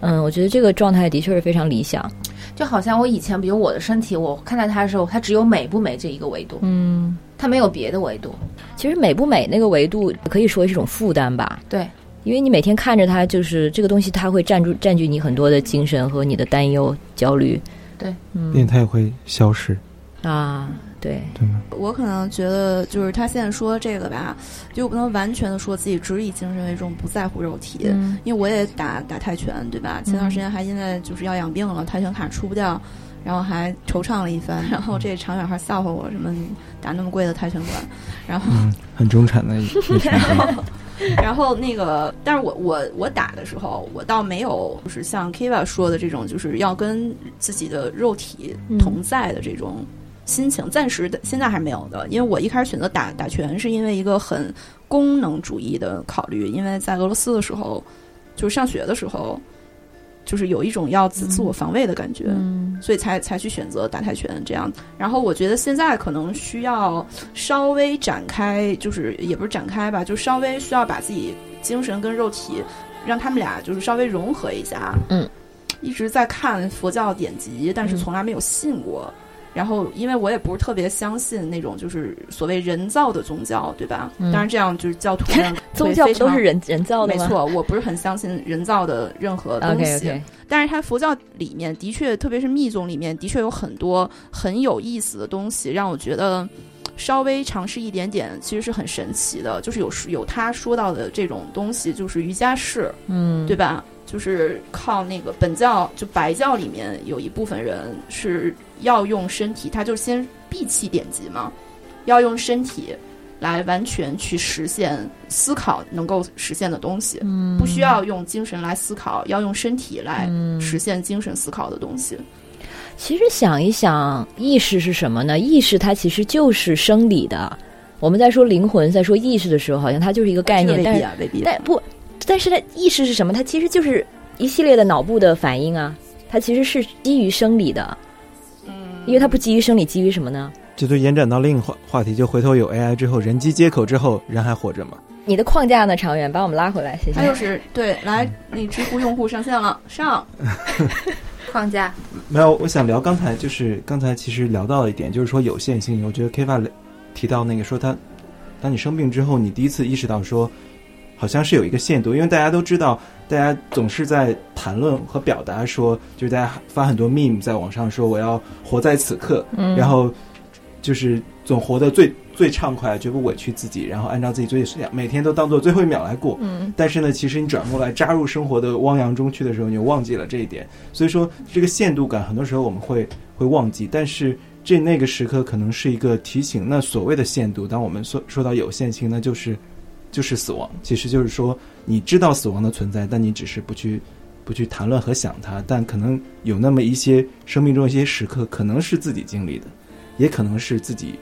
嗯，我觉得这个状态的确是非常理想。
就好像我以前，比如我的身体，我看待它的时候，它只有美不美这一个维度，
嗯，
它没有别的维度。
其实美不美那个维度可以说是一种负担吧，
对，
因为你每天看着它，就是这个东西，它会占住占据你很多的精神和你的担忧、焦虑。
对，
嗯
并且它也会消失，
啊，对？
我可能觉得，就是他现在说这个吧，就不能完全的说自己只以精神为重，不在乎肉体。
嗯
因为我也打打泰拳，对吧？前段时间还因为就是要养病了，泰拳卡出不掉，然后还惆怅了一番。然后这常远还笑话我什么打那么贵的泰拳馆，然后
嗯，很中产的一 一群人。
然后那个，但是我我我打的时候，我倒没有就是像 Kiva 说的这种，就是要跟自己的肉体同在的这种心情，暂时的现在还没有的。因为我一开始选择打打拳，是因为一个很功能主义的考虑，因为在俄罗斯的时候，就是上学的时候，就是有一种要自自我防卫的感觉。
嗯
所以才才去选择打泰拳这样。然后我觉得现在可能需要稍微展开，就是也不是展开吧，就稍微需要把自己精神跟肉体，让他们俩就是稍微融合一下。
嗯，
一直在看佛教典籍，但是从来没有信过。然后，因为我也不是特别相信那种就是所谓人造的宗教，对吧？
嗯
当然，这样就是教徒们
宗教都是人人造的？
没错，我不是很相信人造的任何东西。但是它佛教里面的确，特别是密宗里面，的确有很多很有意思的东西，让我觉得稍微尝试一点点，其实是很神奇的。就是有有他说到的这种东西，就是瑜伽士，
嗯，
对吧？就是靠那个本教，就白教里面有一部分人是要用身体，他就先闭气典籍嘛，要用身体来完全去实现思考能够实现的东西，
嗯
不需要用精神来思考，要用身体来
嗯
实现精神思考的东西。
其实想一想，意识是什么呢？意识它其实就是生理的。我们在说灵魂，在说意识的时候，好像它就是一个概念，但是
这个未必啊，未必。
但不，但是它意识是什么？它其实就是一系列的脑部的反应啊，它其实是基于生理的，
嗯，
因为它不基于生理，基于什么呢？
这就延展到另一话话题，就回头有 AI 之后，人机接口之后，人还活着吗？
你的框架呢？长远把我们拉回来，谢谢。
他就是对，来，那知乎用户上线了，上。
框架，
没有，我想聊刚才就是刚才其实聊到了一点，就是说有限性。我觉得 Kiva 提到那个说他，当你生病之后，你第一次意识到说，好像是有一个限度，因为大家都知道，大家总是在谈论和表达说，就是大家发很多 meme 在网上说我要活在此刻，
嗯
然后就是总活得最最畅快，绝不委屈自己，然后按照自己最想，每天都当做最后一秒来过。
嗯
但是呢，其实你转过来扎入生活的汪洋中去的时候，你就忘记了这一点。所以说，这个限度感很多时候我们会会忘记，但是这那个时刻可能是一个提醒。那所谓的限度，当我们说说到有限性，那就是就是死亡。其实就是说，你知道死亡的存在，但你只是不去不去谈论和想它。但可能有那么一些生命中一些时刻，可能是自己经历的，也可能是自己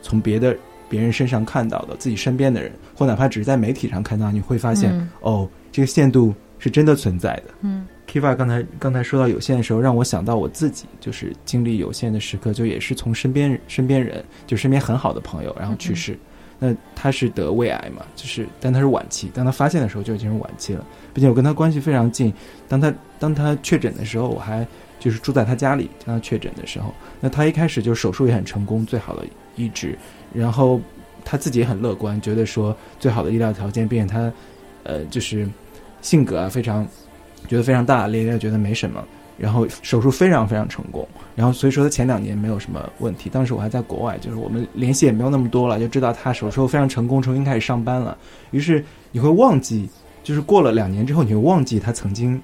从别的别人身上看到的，自己身边的人，或哪怕只是在媒体上看到，你会发现。
嗯
哦，这个限度是真的存在的。
嗯
Kiva 刚才刚才说到有限的时候，让我想到我自己，就是经历有限的时刻，就也是从身边身边人，就身边很好的朋友，然后去世。那他是得胃癌嘛，就是但他是晚期，当他发现的时候就已经是晚期了，并且我跟他关系非常近。当他当他确诊的时候，我还就是住在他家里，当他确诊的时候，那他一开始就手术也很成功，最好的医治，然后他自己也很乐观，觉得说最好的医疗条件，并且他呃就是性格啊非常觉得非常大大咧咧，觉得没什么。然后手术非常非常成功，然后所以说他前两年没有什么问题。当时我还在国外，就是我们联系也没有那么多了，就知道他手术非常成功，重新开始上班了。于是你会忘记，就是过了两年之后，你会忘记他曾经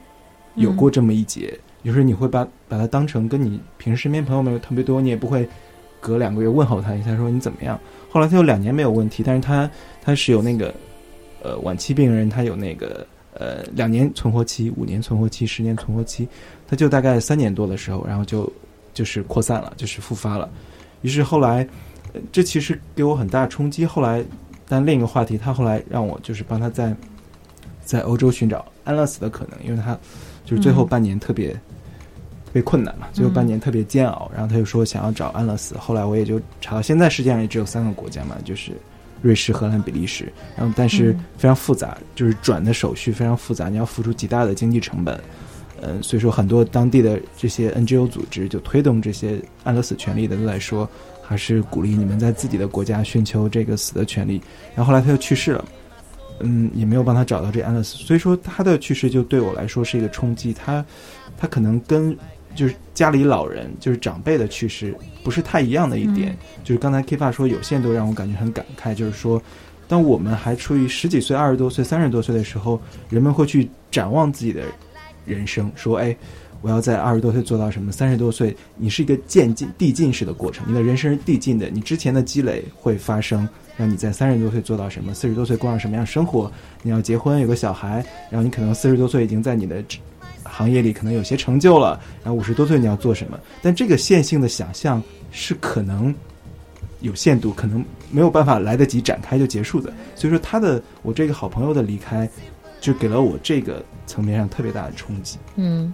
有过这么一劫。有时候你会把把他当成跟你平时身边朋友没有特别多，你也不会隔两个月问候他一下说你怎么样。后来他有两年没有问题，但是他他是有那个呃晚期病人，他有那个呃两年存活期、五年存活期、十年存活期。他就大概三年多的时候，然后就就是扩散了，就是复发了。于是后来，这其实给我很大冲击。后来，但另一个话题，他后来让我就是帮他在在欧洲寻找安乐死的可能，因为他就是最后半年特别特别困难嘛，最后半年特别煎熬。然后他就说想要找安乐死。后来我也就查到，现在世界上也只有三个国家嘛，就是瑞士、荷兰、比利时。然后但是非常复杂，就是转的手续非常复杂，你要付出极大的经济成本。嗯，所以说很多当地的这些 NGO 组织就推动这些安乐死权利的都在说，还是鼓励你们在自己的国家寻求这个死的权利。然后后来他又去世了，嗯，也没有帮他找到这安乐死。所以说他的去世就对我来说是一个冲击。他他可能跟就是家里老人就是长辈的去世不是太一样的一点，就是刚才 K 发说有限度让我感觉很感慨，就是说当我们还处于十几岁、二十多岁、三十多岁的时候，人们会去展望自己的。人生说：“哎，我要在二十多岁做到什么？三十多岁，你是一个渐进递进式的过程，你的人生是递进的。你之前的积累会发生，让你在三十多岁做到什么？四十多岁过上什么样生活？你要结婚，有个小孩，然后你可能四十多岁已经在你的行业里可能有些成就了。然后五十多岁你要做什么？但这个线性的想象是可能有限度，可能没有办法来得及展开就结束的。所以说，他的我这个好朋友的离开。”就给了我这个层面上特别大的冲击。
嗯，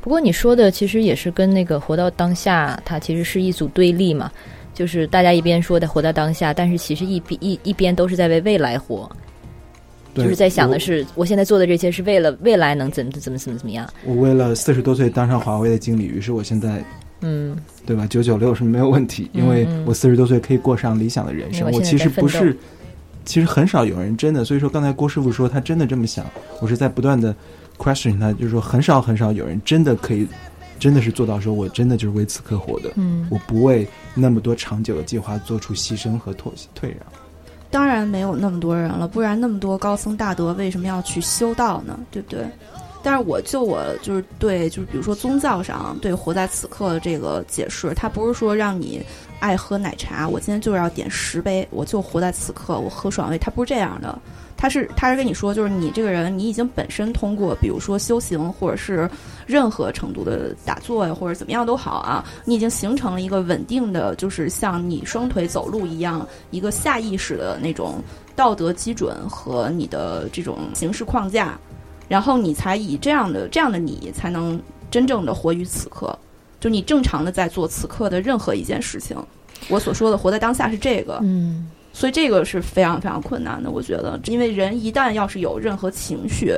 不过你说的其实也是跟那个活到当下，它其实是一组对立嘛。就是大家一边说的活到当下，但是其实一边一一边都是在为未来活，就是在想的是我现在做的这些是为了未来能怎么怎么怎么怎么样。
我为了四十多岁当上华为的经理，于是我现在，
嗯，
对吧？九九六是没有问题，因为我四十多岁可以过上理想的人生。我其实不是。其实很少有人真的，所以说刚才郭师傅说他真的这么想，我是在不断的 question 他，就是说很少很少有人真的可以，真的是做到说我真的就是为此刻活的，
嗯，
我不为那么多长久的计划做出牺牲和妥协退让。
当然没有那么多人了，不然那么多高僧大德为什么要去修道呢？对不对？但是我就我就是对，就是比如说宗教上对活在此刻的这个解释，它不是说让你爱喝奶茶，我今天就是要点十杯，我就活在此刻，我喝爽味，它不是这样的，它是它是跟你说，就是你这个人，你已经本身通过，比如说修行或者是任何程度的打坐呀，或者怎么样都好啊，你已经形成了一个稳定的，就是像你双腿走路一样，一个下意识的那种道德基准和你的这种形式框架。然后你才以这样的这样的你才能真正的活于此刻，就你正常的在做此刻的任何一件事情。我所说的活在当下是这个，
嗯，
所以这个是非常非常困难的。我觉得，因为人一旦要是有任何情绪，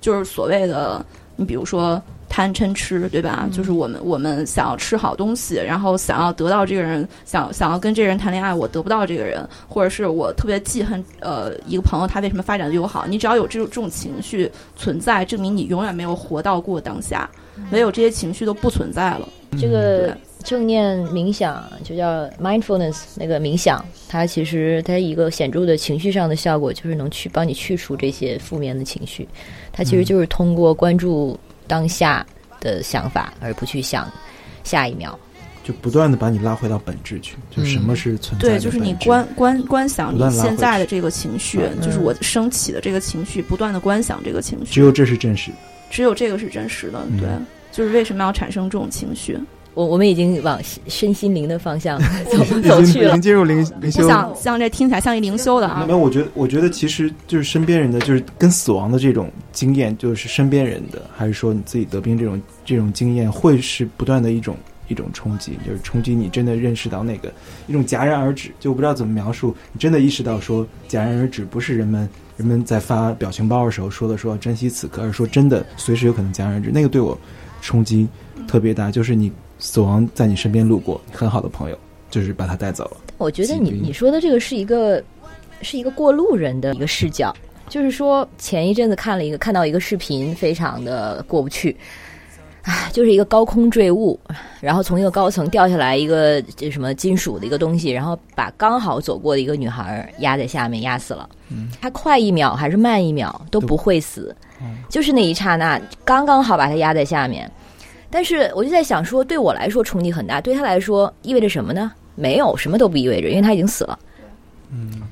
就是所谓的，你比如说。贪嗔痴，对吧？就是我们我们想要吃好东西，然后想要得到这个人，想想要跟这个人谈恋爱，我得不到这个人，或者是我特别记恨呃一个朋友，他为什么发展的比我好？你只要有这种这种情绪存在，证明你永远没有活到过当下，没有这些情绪都不存在了。
这个正念冥想就叫 mindfulness，那个冥想，它其实它一个显著的情绪上的效果，就是能去帮你去除这些负面的情绪。它其实就是通过关注。当下的想法，而不去想下一秒，
就不断的把你拉回到本质去，就什么是存
在？对，就是你观观观想你现在的这个情绪，就是我升起的这个情绪，不断的观想这个情绪。
只有这是真实的，
只有这个是真实的。对，就是为什么要产生这种情绪？
我我们已经往身心灵的方向 走走去了
经已经。进入灵灵
不
修。
想像这听起来像一灵修的啊
那。我觉得，我觉得其实就是身边人的，就是跟死亡的这种经验，就是身边人的，还是说你自己得病这种这种经验，会是不断的一种一种冲击，就是冲击你真的认识到那个一种戛然而止，就我不知道怎么描述，你真的意识到说戛然而止不是人们人们在发表情包的时候说的说珍惜此刻，而是说真的随时有可能戛然而止，那个对我冲击特别大，就是你死亡在你身边路过，很好的朋友就是把他带走了。
我觉得你你说的这个是一个是一个过路人的一个视角，就是说前一阵子看了一个看到一个视频，非常的过不去。唉，就是一个高空坠物，然后从一个高层掉下来一个这什么金属的一个东西，然后把刚好走过的一个女孩压在下面，压死了。
嗯，
她快一秒还是慢一秒都不会死，
嗯
就是那一刹那刚刚好把她压在下面。但是我就在想说，对我来说冲击很大，对他来说意味着什么呢？没有，什么都不意味着，因为他已经死了。
嗯，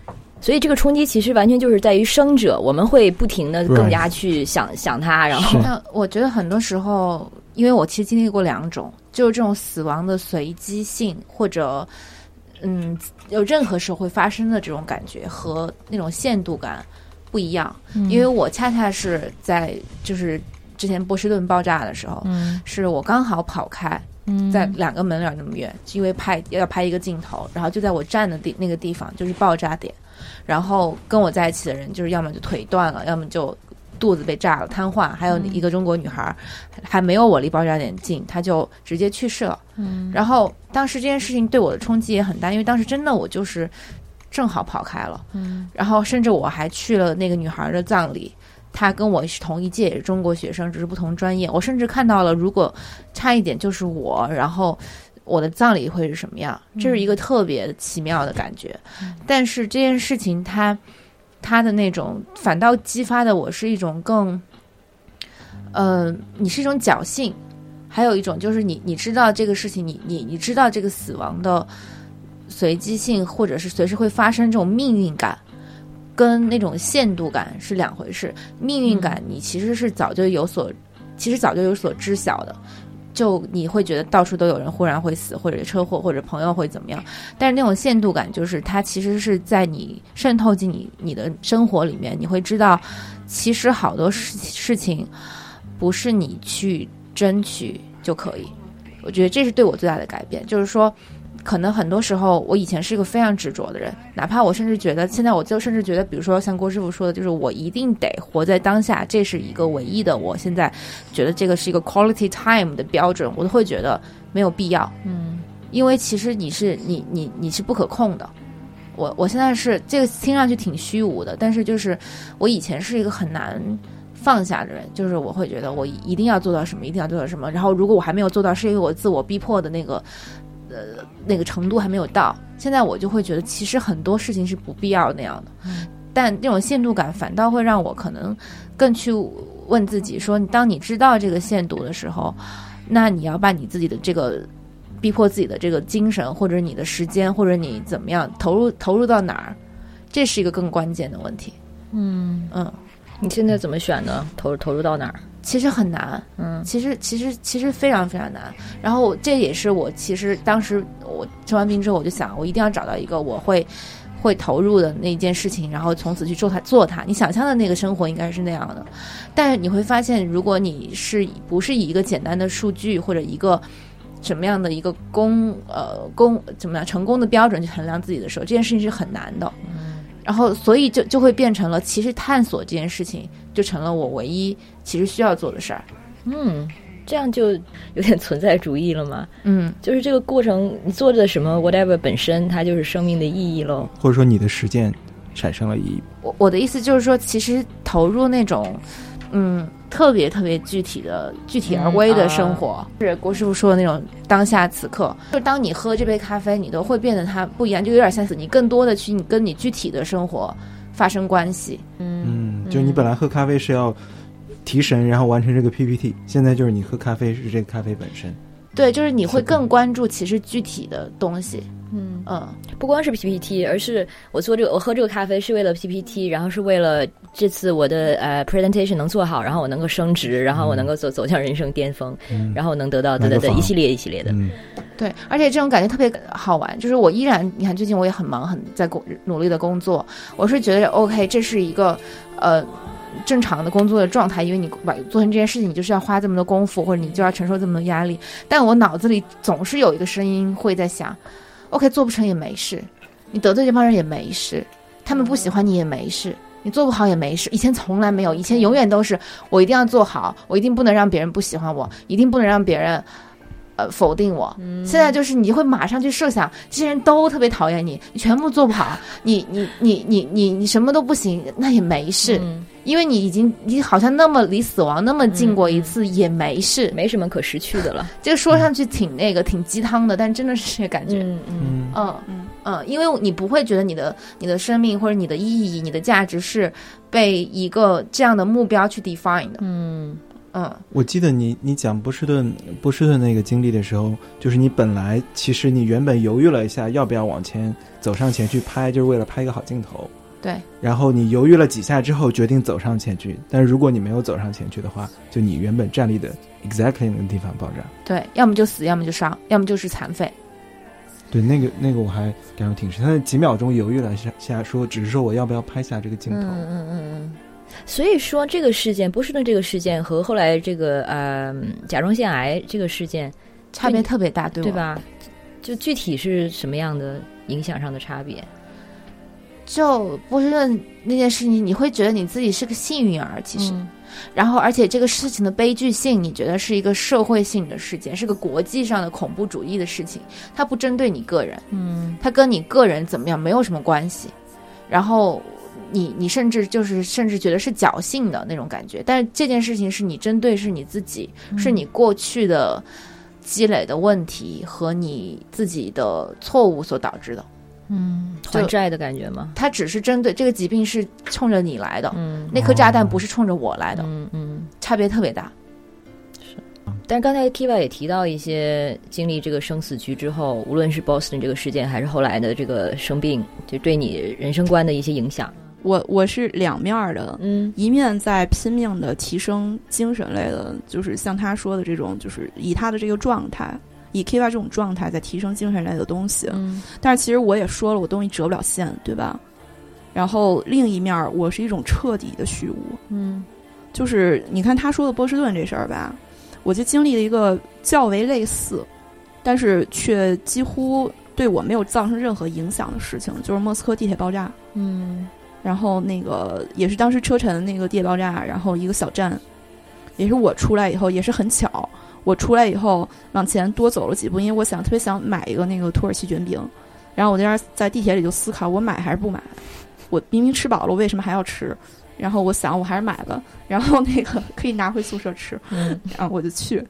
所以这个冲击其实完全就是在于生者，我们会不停的更加去想想他，然后
那我觉得很多时候，因为我其实经历过两种，就是这种死亡的随机性，或者嗯，有任何时候会发生的这种感觉和那种限度感不一样。因为我恰恰是在就是之前波士顿爆炸的时候，
嗯。
是我刚好跑开，在两个门脸那么远，因为拍要拍一个镜头，然后就在我站的地那个地方就是爆炸点，然后跟我在一起的人就是要么就腿断了，要么就肚子被炸了瘫痪，还有一个中国女孩儿还没有我离爆炸点近，她就直接去世了。嗯，然后当时这件事情对我的冲击也很大，因为当时真的我就是正好跑开了，嗯，然后甚至我还去了那个女孩的葬礼。她跟我是同一届，也是中国学生，只是不同专业。我甚至看到了，如果差一点就是我，然后我的葬礼会是什么样？这是一个特别奇妙的感觉。但是这件事情它，它的那种反倒激发的我是一种更，呃，你是一种侥幸，还有一种就是你你知道这个事情，你你你知道这个死亡的随机性，或者是随时会发生这种命运感。跟那种限度感是两回事。命运感，你其实是早就有所，其实早就有所知晓的。就你会觉得到处都有人忽然会死，或者车祸，或者朋友会怎么样。但是那种限度感，就是它其实是在你渗透进你你的生活里面，你会知道，其实好多事事情不是你去争取就可以。我觉得这是对我最大的改变，就是说。可能很多时候，我以前是一个非常执着的人，哪怕我甚至觉得，现在我就甚至觉得，比如说像郭师傅说的，就是我一定得活在当下，这是一个唯一的，我现在觉得这个是一个 quality time 的标准，我都会觉得没有必要，
嗯，
因为其实你是你你你是不可控的。我我现在是这个听上去挺虚无的，但是就是我以前是一个很难放下的人，就是我会觉得我一定要做到什么，一定要做到什么，然后如果我还没有做到，是因为我自我逼迫的那个。呃，那个程度还没有到。现在我就会觉得，其实很多事情是不必要那样的。
嗯、
但那种限度感反倒会让我可能更去问自己：说，当你知道这个限度的时候，那你要把你自己的这个逼迫自己的这个精神，或者你的时间，或者你怎么样投入投入到哪儿，这是一个更关键的问题。
嗯
嗯，
你现在怎么选呢？投投入到哪儿？
其实很难，
嗯，
其实其实其实非常非常难。然后这也是我其实当时我生完病之后，我就想，我一定要找到一个我会会投入的那件事情，然后从此去做它做它。你想象的那个生活应该是那样的，但是你会发现，如果你是不是以一个简单的数据或者一个什么样的一个功呃功怎么样成功的标准去衡量自己的时候，这件事情是很难的。然后，所以就就会变成了，其实探索这件事情就成了我唯一其实需要做的事儿。
嗯，这样就有点存在主义了嘛。
嗯，
就是这个过程，你做的什么 whatever 本身，它就是生命的意义喽。
或者说你的实践产生了意义。
我我的意思就是说，其实投入那种嗯特别特别具体的、具体而微的生活，是郭师傅说的那种当下此刻。就当你喝这杯咖啡，你都会变得它不一样，就有点像是你更多的去你跟你具体的生活发生关系。
嗯
嗯，就你本来喝咖啡是要提神，然后完成这个 PPT，现在就是你喝咖啡是这个咖啡本身。
对，就是你会更关注其实具体的东西。
嗯，
嗯，
不光是 PPT，而是我做这个，我喝这个咖啡是为了 PPT，然后是为了这次我的呃 presentation 能做好，然后我能够升职，然后我能够走走向人生巅峰，
嗯
然后能得到对对对一系列一系列的。
嗯
对，而且这种感觉特别好玩，就是我依然，你看最近我也很忙，很在工努力的工作，我是觉得 OK，这是一个呃正常的工作的状态，因为你把做成这件事情，你就是要花这么多功夫，或者你就要承受这么多压力。但我脑子里总是有一个声音会在想，OK，做不成也没事，你得罪这帮人也没事，他们不喜欢你也没事。你做不好也没事，以前从来没有，以前永远都是我一定要做好，我一定不能让别人不喜欢我，一定不能让别人，呃，否定我。现在就是你会马上去设想，这些人都特别讨厌你，你全部做不好，你你你你你你什么都不行，那也没事，因为你已经你好像那么离死亡那么近过一次，也没事。
没什么可失去的了。
这个说上去挺那个挺鸡汤的，但真的是这感觉。
嗯嗯
嗯
嗯
嗯
嗯，因为你不会觉得你的你的生命或者你的意义、你的价值是被一个这样的目标去 define 的。
嗯
嗯
我记得你你讲波士顿波士顿那个经历的时候，就是你本来其实你原本犹豫了一下，要不要往前走上前去拍，就是为了拍一个好镜头。
对，
然后你犹豫了几下之后，决定走上前去。但是如果你没有走上前去的话，就你原本站立的 exactly 那个地方爆炸。
对，要么就死，要么就伤，要么就是残废。
对，那个那个我还感觉挺深。他几秒钟犹豫了一下下，说只是说我要不要拍下这个镜头。
嗯嗯嗯嗯。所以说，这个事件，波士顿这个事件和后来这个呃甲状腺癌这个事件，
差别特别大，对？
对吧？就具体是什么样的影响上的差别？
就波士顿那件事情，你会觉得你自己是个幸运儿，其实。
嗯
然后，而且这个事情的悲剧性，你觉得是一个社会性的事件，是个国际上的恐怖主义的事情，它不针对你个人，
嗯
它跟你个人怎么样没有什么关系。然后你你甚至就是甚至觉得是侥幸的那种感觉，但是这件事情是你针对是你自己，是你过去的积累的问题和你自己的错误所导致的。
嗯，还债的感觉吗？
它只是针对这个疾病是冲着你来的，
嗯
那颗炸弹不是冲着我来的，
嗯嗯。
差别特别大。
是但是刚才 Kiva 也提到一些经历这个生死局之后，无论是 Boston 这个事件，还是后来的这个生病，就对你人生观的一些影响。
我我是两面儿的，
嗯
一面在拼命的提升精神类的，就是像他说的这种，就是以他的这个状态，以 K Y 这种状态在提升精神类的东西。
嗯
但是其实我也说了，我东西折不了线，对吧？然后另一面儿，我是一种彻底的虚无。
嗯
就是你看他说的波士顿这事儿吧，我就经历了一个较为类似，但是却几乎对我没有造成任何影响的事情，就是莫斯科地铁爆炸。
嗯
然后那个也是当时车臣那个地铁爆炸，然后一个小站，也是我出来以后也是很巧，我出来以后往前多走了几步，因为我想特别想买一个那个土耳其卷饼，然后我在那儿在地铁里就思考我买还是不买，我明明吃饱了，我为什么还要吃？然后我想我还是买了，然后那个可以拿回宿舍吃，
嗯。
然后我就去。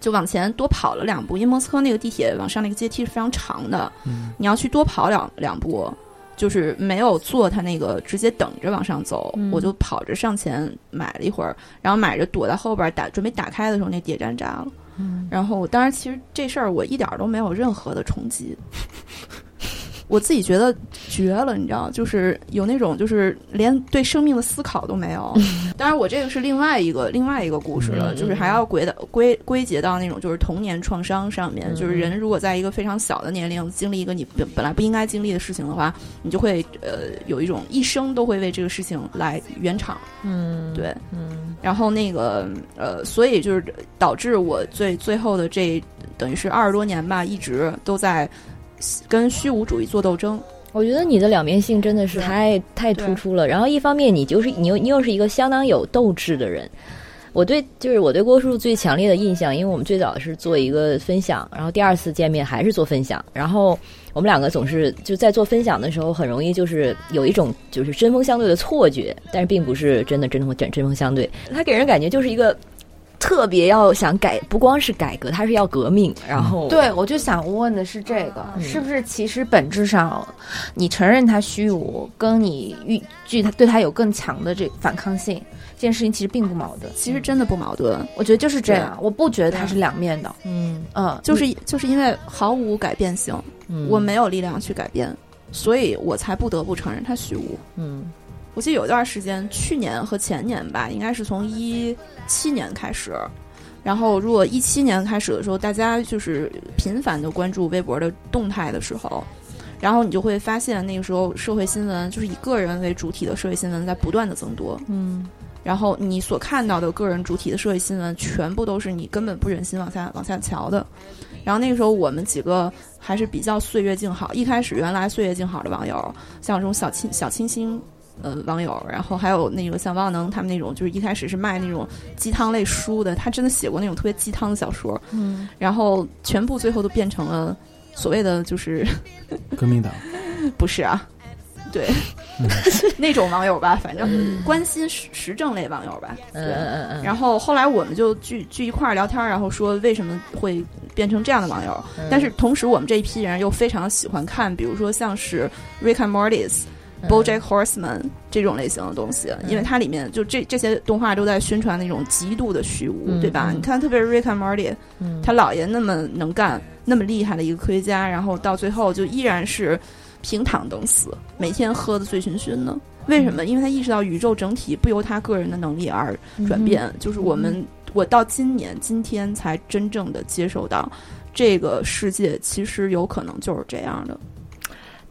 就往前多跑了两步，因为莫斯科那个地铁往上那个阶梯是非常长的，
嗯。
你要去多跑两两步，就是没有坐他那个直接等着往上走，
嗯。
我就跑着上前买了一会儿，然后买着躲在后边打准备打开的时候，那地铁站炸了。
嗯。
然后当然其实这事儿我一点儿都没有任何的冲击，我自己觉得绝了，你知道，就是有那种就是连对生命的思考都没有。当然我这个是另外一个另外一个故事了，
嗯
就是还要归到归归结到那种就是童年创伤上面，
嗯
就是人如果在一个非常小的年龄经历一个你本本来不应该经历的事情的话，你就会呃有一种一生都会为这个事情来圆场。
嗯，
对，
嗯
然后那个呃，所以就是导致我最最后的这等于是二十多年吧，一直都在跟虚无主义做斗争。
我觉得你的两面性真的是太太突出了。然后一方面，你就是你又你又是一个相当有斗志的人。我对就是我对郭叔最强烈的印象，因为我们最早是做一个分享，然后第二次见面还是做分享，然后我们两个总是就在做分享的时候，很容易就是有一种就是针锋相对的错觉，但是并不是真的针锋针针锋相对。他给人感觉就是一个特别要想改，不光是改革，它是要革命，然后
对，我就想问的是这个，
嗯
是不是其实本质上，你承认它虚无，跟你预惧它对它有更强的这反抗性，这件事情其实并不矛盾。
其实真的不矛盾，
我觉得就是这样，我不觉得它是两面的。
嗯
嗯，
就是就是因为毫无改变性，
嗯，
我没有力量去改变，所以我才不得不承认它虚无。
嗯
我记得有一段时间，去年和前年吧，应该是从一七年开始。然后，如果一七年开始的时候，大家就是频繁的关注微博的动态的时候，然后你就会发现，那个时候社会新闻就是以个人为主体的社会新闻在不断的增多。
嗯
然后你所看到的个人主体的社会新闻，全部都是你根本不忍心往下往下瞧的。然后那个时候，我们几个还是比较岁月静好。一开始，原来岁月静好的网友，像这种小清小清新呃网友，然后还有那个像汪能他们那种，就是一开始是卖那种鸡汤类书的，他真的写过那种特别鸡汤的小说，
嗯。
然后全部最后都变成了所谓的就是
革命党，
不是啊，对，那种网友吧，反正关心时时政类网友吧，
嗯嗯嗯嗯，
然后后来我们就聚聚一块儿聊天儿，然后说为什么会变成这样的网友。
嗯。
但是同时，我们这一批人又非常喜欢看，比如说像是 Rick and Morty's、BoJack Horseman 这种类型的东西，因为它里面就这这些动画都在宣传那种极度的虚无，
嗯
对吧？
嗯
你看，特别是 Rick and Morty，
嗯
他姥爷那么能干、那么厉害的一个科学家，然后到最后就依然是平躺等死，每天喝的醉醺醺的。为什么？因为他意识到宇宙整体不由他个人的能力而转变，就是我们我到今年今天才真正的接受到，这个世界其实有可能就是这样的。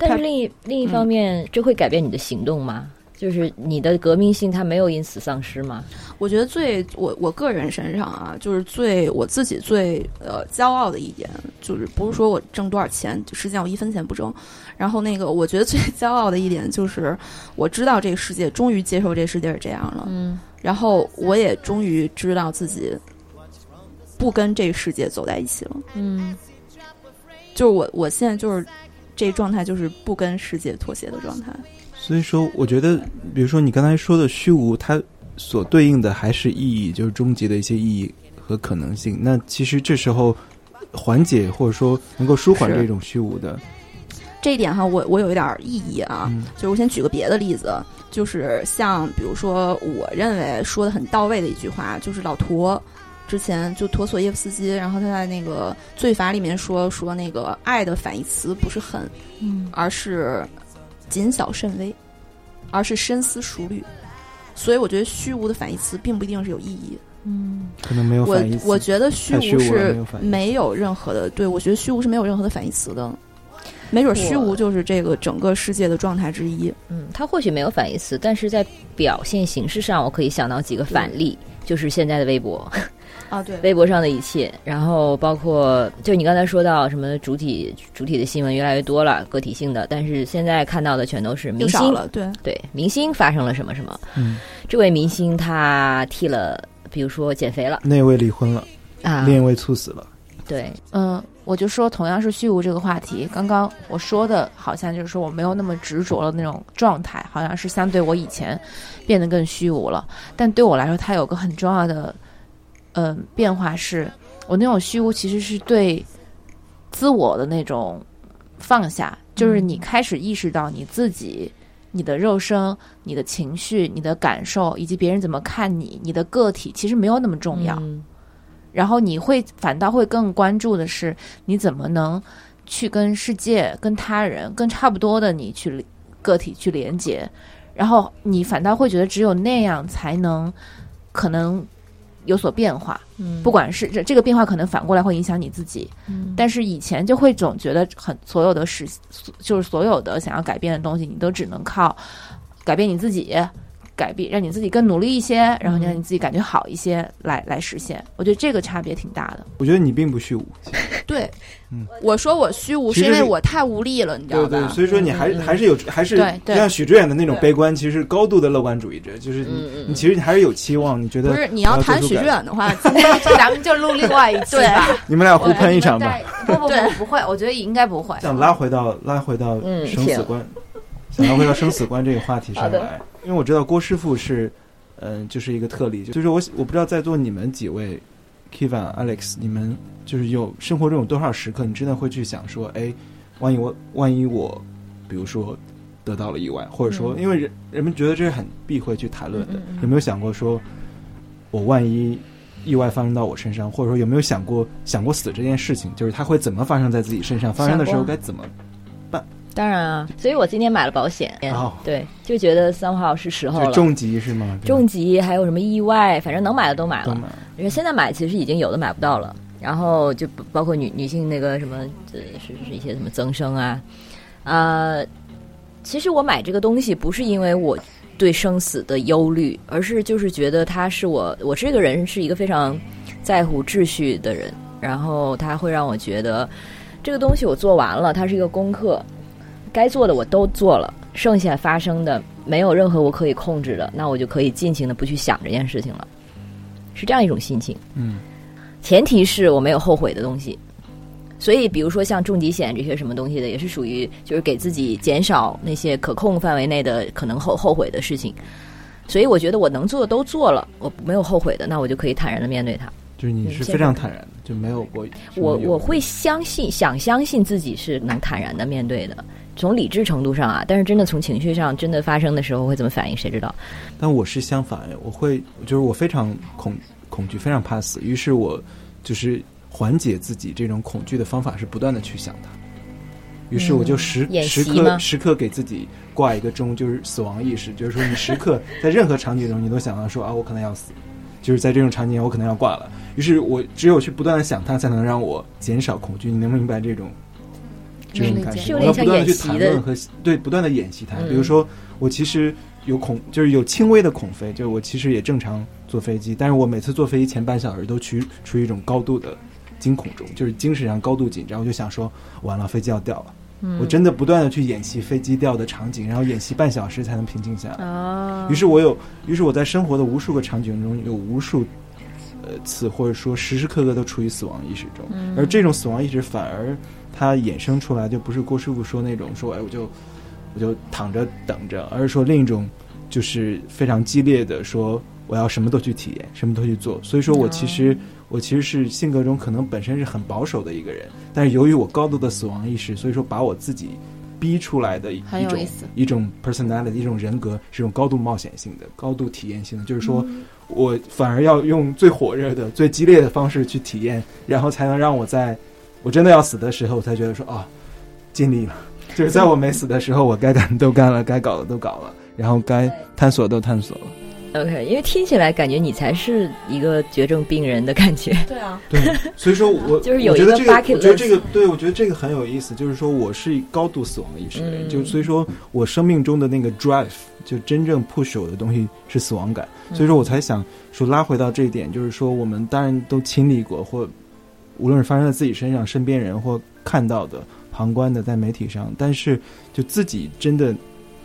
他
但是另一另一方面，这会改变你的行动吗？就是你的革命性，它没有因此丧失吗？
我觉得最我我个人身上啊，就是最我自己最呃骄傲的一点，就是不是说我挣多少钱，实际上我一分钱不挣。然后那个，我觉得最 骄傲的一点就是，我知道这个世界终于接受这世界是这样了，
嗯
然后我也终于知道自己不跟这个世界走在一起了。
嗯
就是我我现在就是这状态，就是不跟世界妥协的状态。
所以说，我觉得，比如说你刚才说的虚无，它所对应的还是意义，就是终极的一些意义和可能性。那其实这时候缓解或者说能够舒缓这种虚无的，
这一点哈，我我有一点异议啊，
嗯
就是我先举个别的例子，就是像比如说，我认为说的很到位的一句话，就是老陀之前就陀索耶夫斯基，然后他在那个《罪罚》里面说说那个爱的反义词不是恨，
嗯
而是谨小慎微，而是深思熟虑。所以我觉得虚无的反义词并不一定是有意义。
嗯
可能没有
我
反义词。
我觉得虚
无
是
没有
任何的，对我觉得虚无是没有任何的反义词的。没准虚无就是这个整个世界的状态之一。
嗯，它或许没有反义词，但是在表现形式上，我可以想到几个反例，就是现在的微博，
啊，对。
微博上的一切，然后包括就你刚才说到什么主体主体的新闻越来越多了，个体性的，但是现在看到的全都是明星，
少了，对，
对明星发生了什么什么，
嗯，
这位明星他替了，比如说减肥了。
那位离婚了，
啊，
另一位猝死了。
对，
嗯，我就说同样是虚无这个话题，刚刚我说的好像就是说我没有那么执着的那种状态，好像是相对我以前变得更虚无了。但对我来说，它有个很重要的嗯、变化是，我那种虚无其实是对自我的那种放下，就是你开始意识到你自己。你的肉身、你的情绪、你的感受，以及别人怎么看你，你的个体其实没有那么重要。
嗯
然后你会反倒会更关注的是你怎么能去跟世界、跟他人、跟差不多的你去个体去连接，然后你反倒会觉得只有那样才能可能有所变化。
嗯
不管是这这个变化可能反过来会影响你自己，
嗯
但是以前就会总觉得很所有的事，就是所有的想要改变的东西，你都只能靠改变你自己。改变，让你自己更努力一些，然后让你自己感觉好一些，来来实现。我觉得这个差别挺大的。
我觉得你并不虚无，
对，
嗯。
我说我虚无
是
是因为我太无力了，你知道吧？
对对，所以说你还还是有还是
对对。
像许志远的那种悲观，其实是高度的乐观主义者，就是
嗯
你
嗯。
你其实你还是有期望，你觉得
不是你要谈许知
做出改
远的话，今天
咱们就录另外一期吧。
你们俩互喷一场吧。
不不不
对。
不会，我觉得应该不会。
想拉回到拉回到生死观，想拉回到生死观这个话题上来，因为我知道郭师傅是，嗯、就是一个特例，就是我我不知道在座你们几位，Kevin、Alex，你们就是有生活中有多少时刻，你真的会去想说，哎，万一我万一我，比如说得到了意外，或者说，
嗯
因为人人们觉得这是很避讳去谈论的，
嗯嗯嗯
有没有想过说，我万一意外发生到我身上，或者说有没有想过想过死这件事情，就是它会怎么发生在自己身上？发生的时候该怎么？
当然啊，所以我今天买了保险。
哦
对，就觉得三号是时候了。
重疾是吗？
重疾还有什么意外，反正能买的都买了。
都买了
因为现在买其实已经有的买不到了，然后就包括女女性那个什么，呃，是是一些什么增生啊，呃，其实我买这个东西不是因为我对生死的忧虑，而是就是觉得它是我，我这个人是一个非常在乎秩序的人，然后它会让我觉得这个东西我做完了，它是一个功课，该做的我都做了，剩下发生的没有任何我可以控制的，那我就可以尽情的不去想这件事情了，是这样一种心情。
嗯，
前提是我没有后悔的东西。所以，比如说像重疾险这些什么东西的，也是属于就是给自己减少那些可控范围内的可能后后悔的事情。所以我觉得我能做的都做了，我没有后悔的，那我就可以坦然的面对它。
就是你是
嗯
非常坦然的，就没有过
我我会相信，想相信自己是能坦然的面对的。从理智程度上啊，但是真的从情绪上，真的发生的时候会怎么反应，谁知道？
但我是相反，我会就是我非常恐恐惧，非常怕死，于是我就是缓解自己这种恐惧的方法是不断的去想它。于是我就时、
演
时刻时刻给自己挂一个钟，就是死亡意识，就是说你时刻在任何场景中，你都想到说啊，我可能要死，就是在这种场景我可能要挂了。于是我只有去不断的想它，才能让我减少恐惧。你能明白这种这种感受？
是有
我要不断的去谈论和对不断的演习它。
嗯
比如说，我其实有恐，就是有轻微的恐飞，就是我其实也正常坐飞机，但是我每次坐飞机前半小时都处于处于一种高度的惊恐中，就是精神上高度紧张。我就想说，完了，飞机要掉了。
嗯
我真的不断的去演习飞机掉的场景，然后演习半小时才能平静下来。
啊
于是我有，于是我在生活的无数个场景中有无数呃次，或者说时时刻刻都处于死亡意识中，
嗯
而这种死亡意识反而它衍生出来就不是郭师傅说那种说哎我就我就躺着等着，而是说另一种就是非常激烈的说我要什么都去体验，什么都去做。所以说我其实、我其实是性格中可能本身是很保守的一个人，但是由于我高度的死亡意识，所以说把我自己逼出来的一一种一种 personality 一种人格是一种高度冒险性的、高度体验性的，就是说。我反而要用最火热的、最激烈的方式去体验，然后才能让我在我真的要死的时候，我才觉得说啊，尽力了。就是在我没死的时候，我该干的都干了，该搞的都搞了，然后该探索的都探索了。
OK，因为听起来感觉你才是一个绝症病人的感觉。
对啊，
对，所以说我
就是有一个
我觉得这个
，bucket
我觉得这个
list
对，我觉得这个很有意思。就是说我是高度死亡意识的人，
嗯
就所以说我生命中的那个 drive，就真正 push 我的东西是死亡感。所以说我才想说拉回到这一点，就是说我们当然都经历过，或无论是发生在自己身上、身边人或看到的、旁观的，在媒体上，但是就自己真的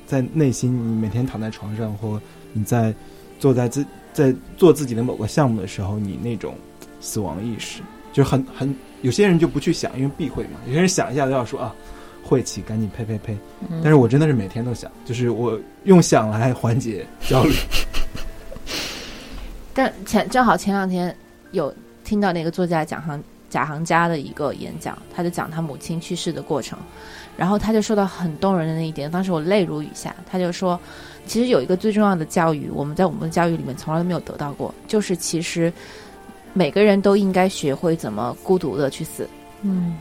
在内心，你每天躺在床上，或你在坐在自在做自己的某个项目的时候，你那种死亡意识，就很很有些人就不去想，因为避讳嘛；有些人想一下都要说啊，晦气，赶紧呸呸呸。
嗯
但是我真的是每天都想，就是我用想来缓解焦虑。
但前正好前两天有听到那个作家蒋行贾行家的一个演讲，他就讲他母亲去世的过程，然后他就说到很动人的那一点，当时我泪如雨下。他就说，其实有一个最重要的教育，我们在我们的教育里面从来都没有得到过，就是其实每个人都应该学会怎么孤独的去死。
嗯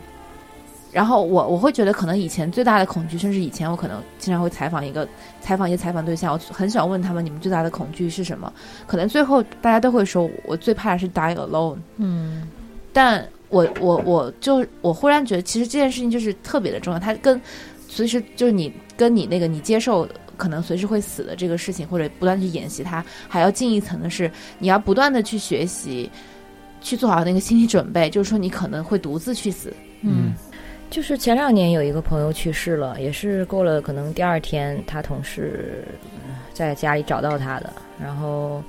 然后我我会觉得，可能以前最大的恐惧，甚至以前我可能经常会采访一个采访一些采访对象，我很喜欢问他们，你们最大的恐惧是什么？可能最后大家都会说，我最怕的是 die alone。
嗯
但我我我就我忽然觉得，其实这件事情就是特别的重要，它跟随时就是你跟你那个你接受可能随时会死的这个事情，或者不断去演习它，还要进一层的是，你要不断的去学习，去做好那个心理准备，就是说你可能会独自去死。
嗯，就是前两年有一个朋友去世了，也是过了可能第二天，他同事呃在家里找到他的，然后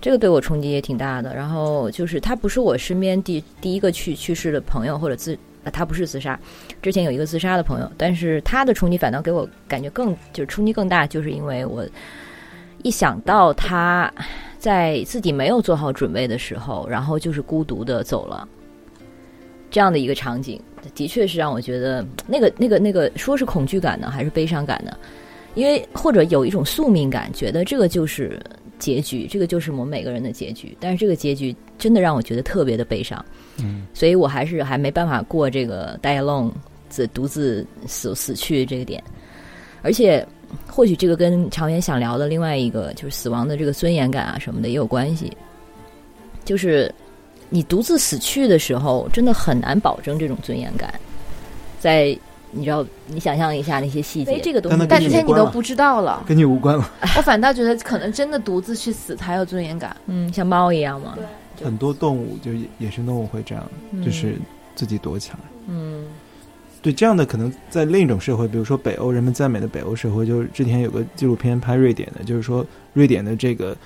这个对我冲击也挺大的。然后就是他不是我身边第第一个去去世的朋友，或者自啊他不是自杀，之前有一个自杀的朋友，但是他的冲击反倒给我感觉更就是冲击更大，就是因为我一想到他在自己没有做好准备的时候，然后就是孤独的走了。这样的一个场景，的确是让我觉得那个、那个、那个，说是恐惧感呢，还是悲伤感呢？因为或者有一种宿命感，觉得这个就是结局，这个就是我们每个人的结局。但是这个结局真的让我觉得特别的悲伤，
嗯，
所以我还是还没办法过这个 die alone 自独自死死去这个点。而且或许这个跟长远想聊的另外一个就是死亡的这个尊严感啊什么的也有关系，就是你独自死去的时候，真的很难保证这种尊严感，在。你知道，你想象一下那些细节，这个东西，
但这些
你
你都不知道了。
跟你无关了。
我反倒觉得，可能真的独自去死才有尊严感。
嗯，像猫一样嘛。
很多动物，就野生动物会这样，就是自己躲起来。
嗯，
对，这样的可能在另一种社会，比如说北欧，人们赞美的北欧社会，就是之前有个纪录片拍瑞典的，就是说瑞典的这个。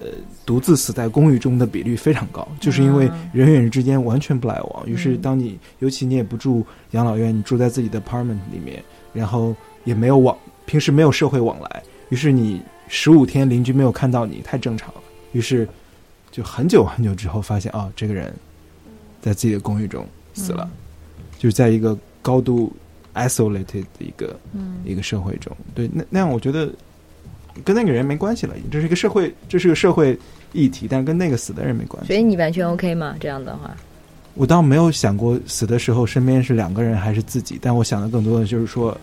呃，独自死在公寓中的比率非常高，就是因为人与人之间完全不来往。于是，当你尤其你也不住养老院，你住在自己的 apartment 里面，然后也没有往平时没有社会往来，于是你十五天邻居没有看到你，太正常了。于是，就很久很久之后发现，啊，这个人在自己的公寓中死了，就是在一个高度 isolated 的一个一个社会中。对，那那样我觉得。跟那个人没关系了，这是一个社会，这是个社会议题，但跟那个死的人没关系。
所以你完全 OK 吗？这样的话，
我倒没有想过死的时候身边是两个人还是自己，但我想的更多的就是说，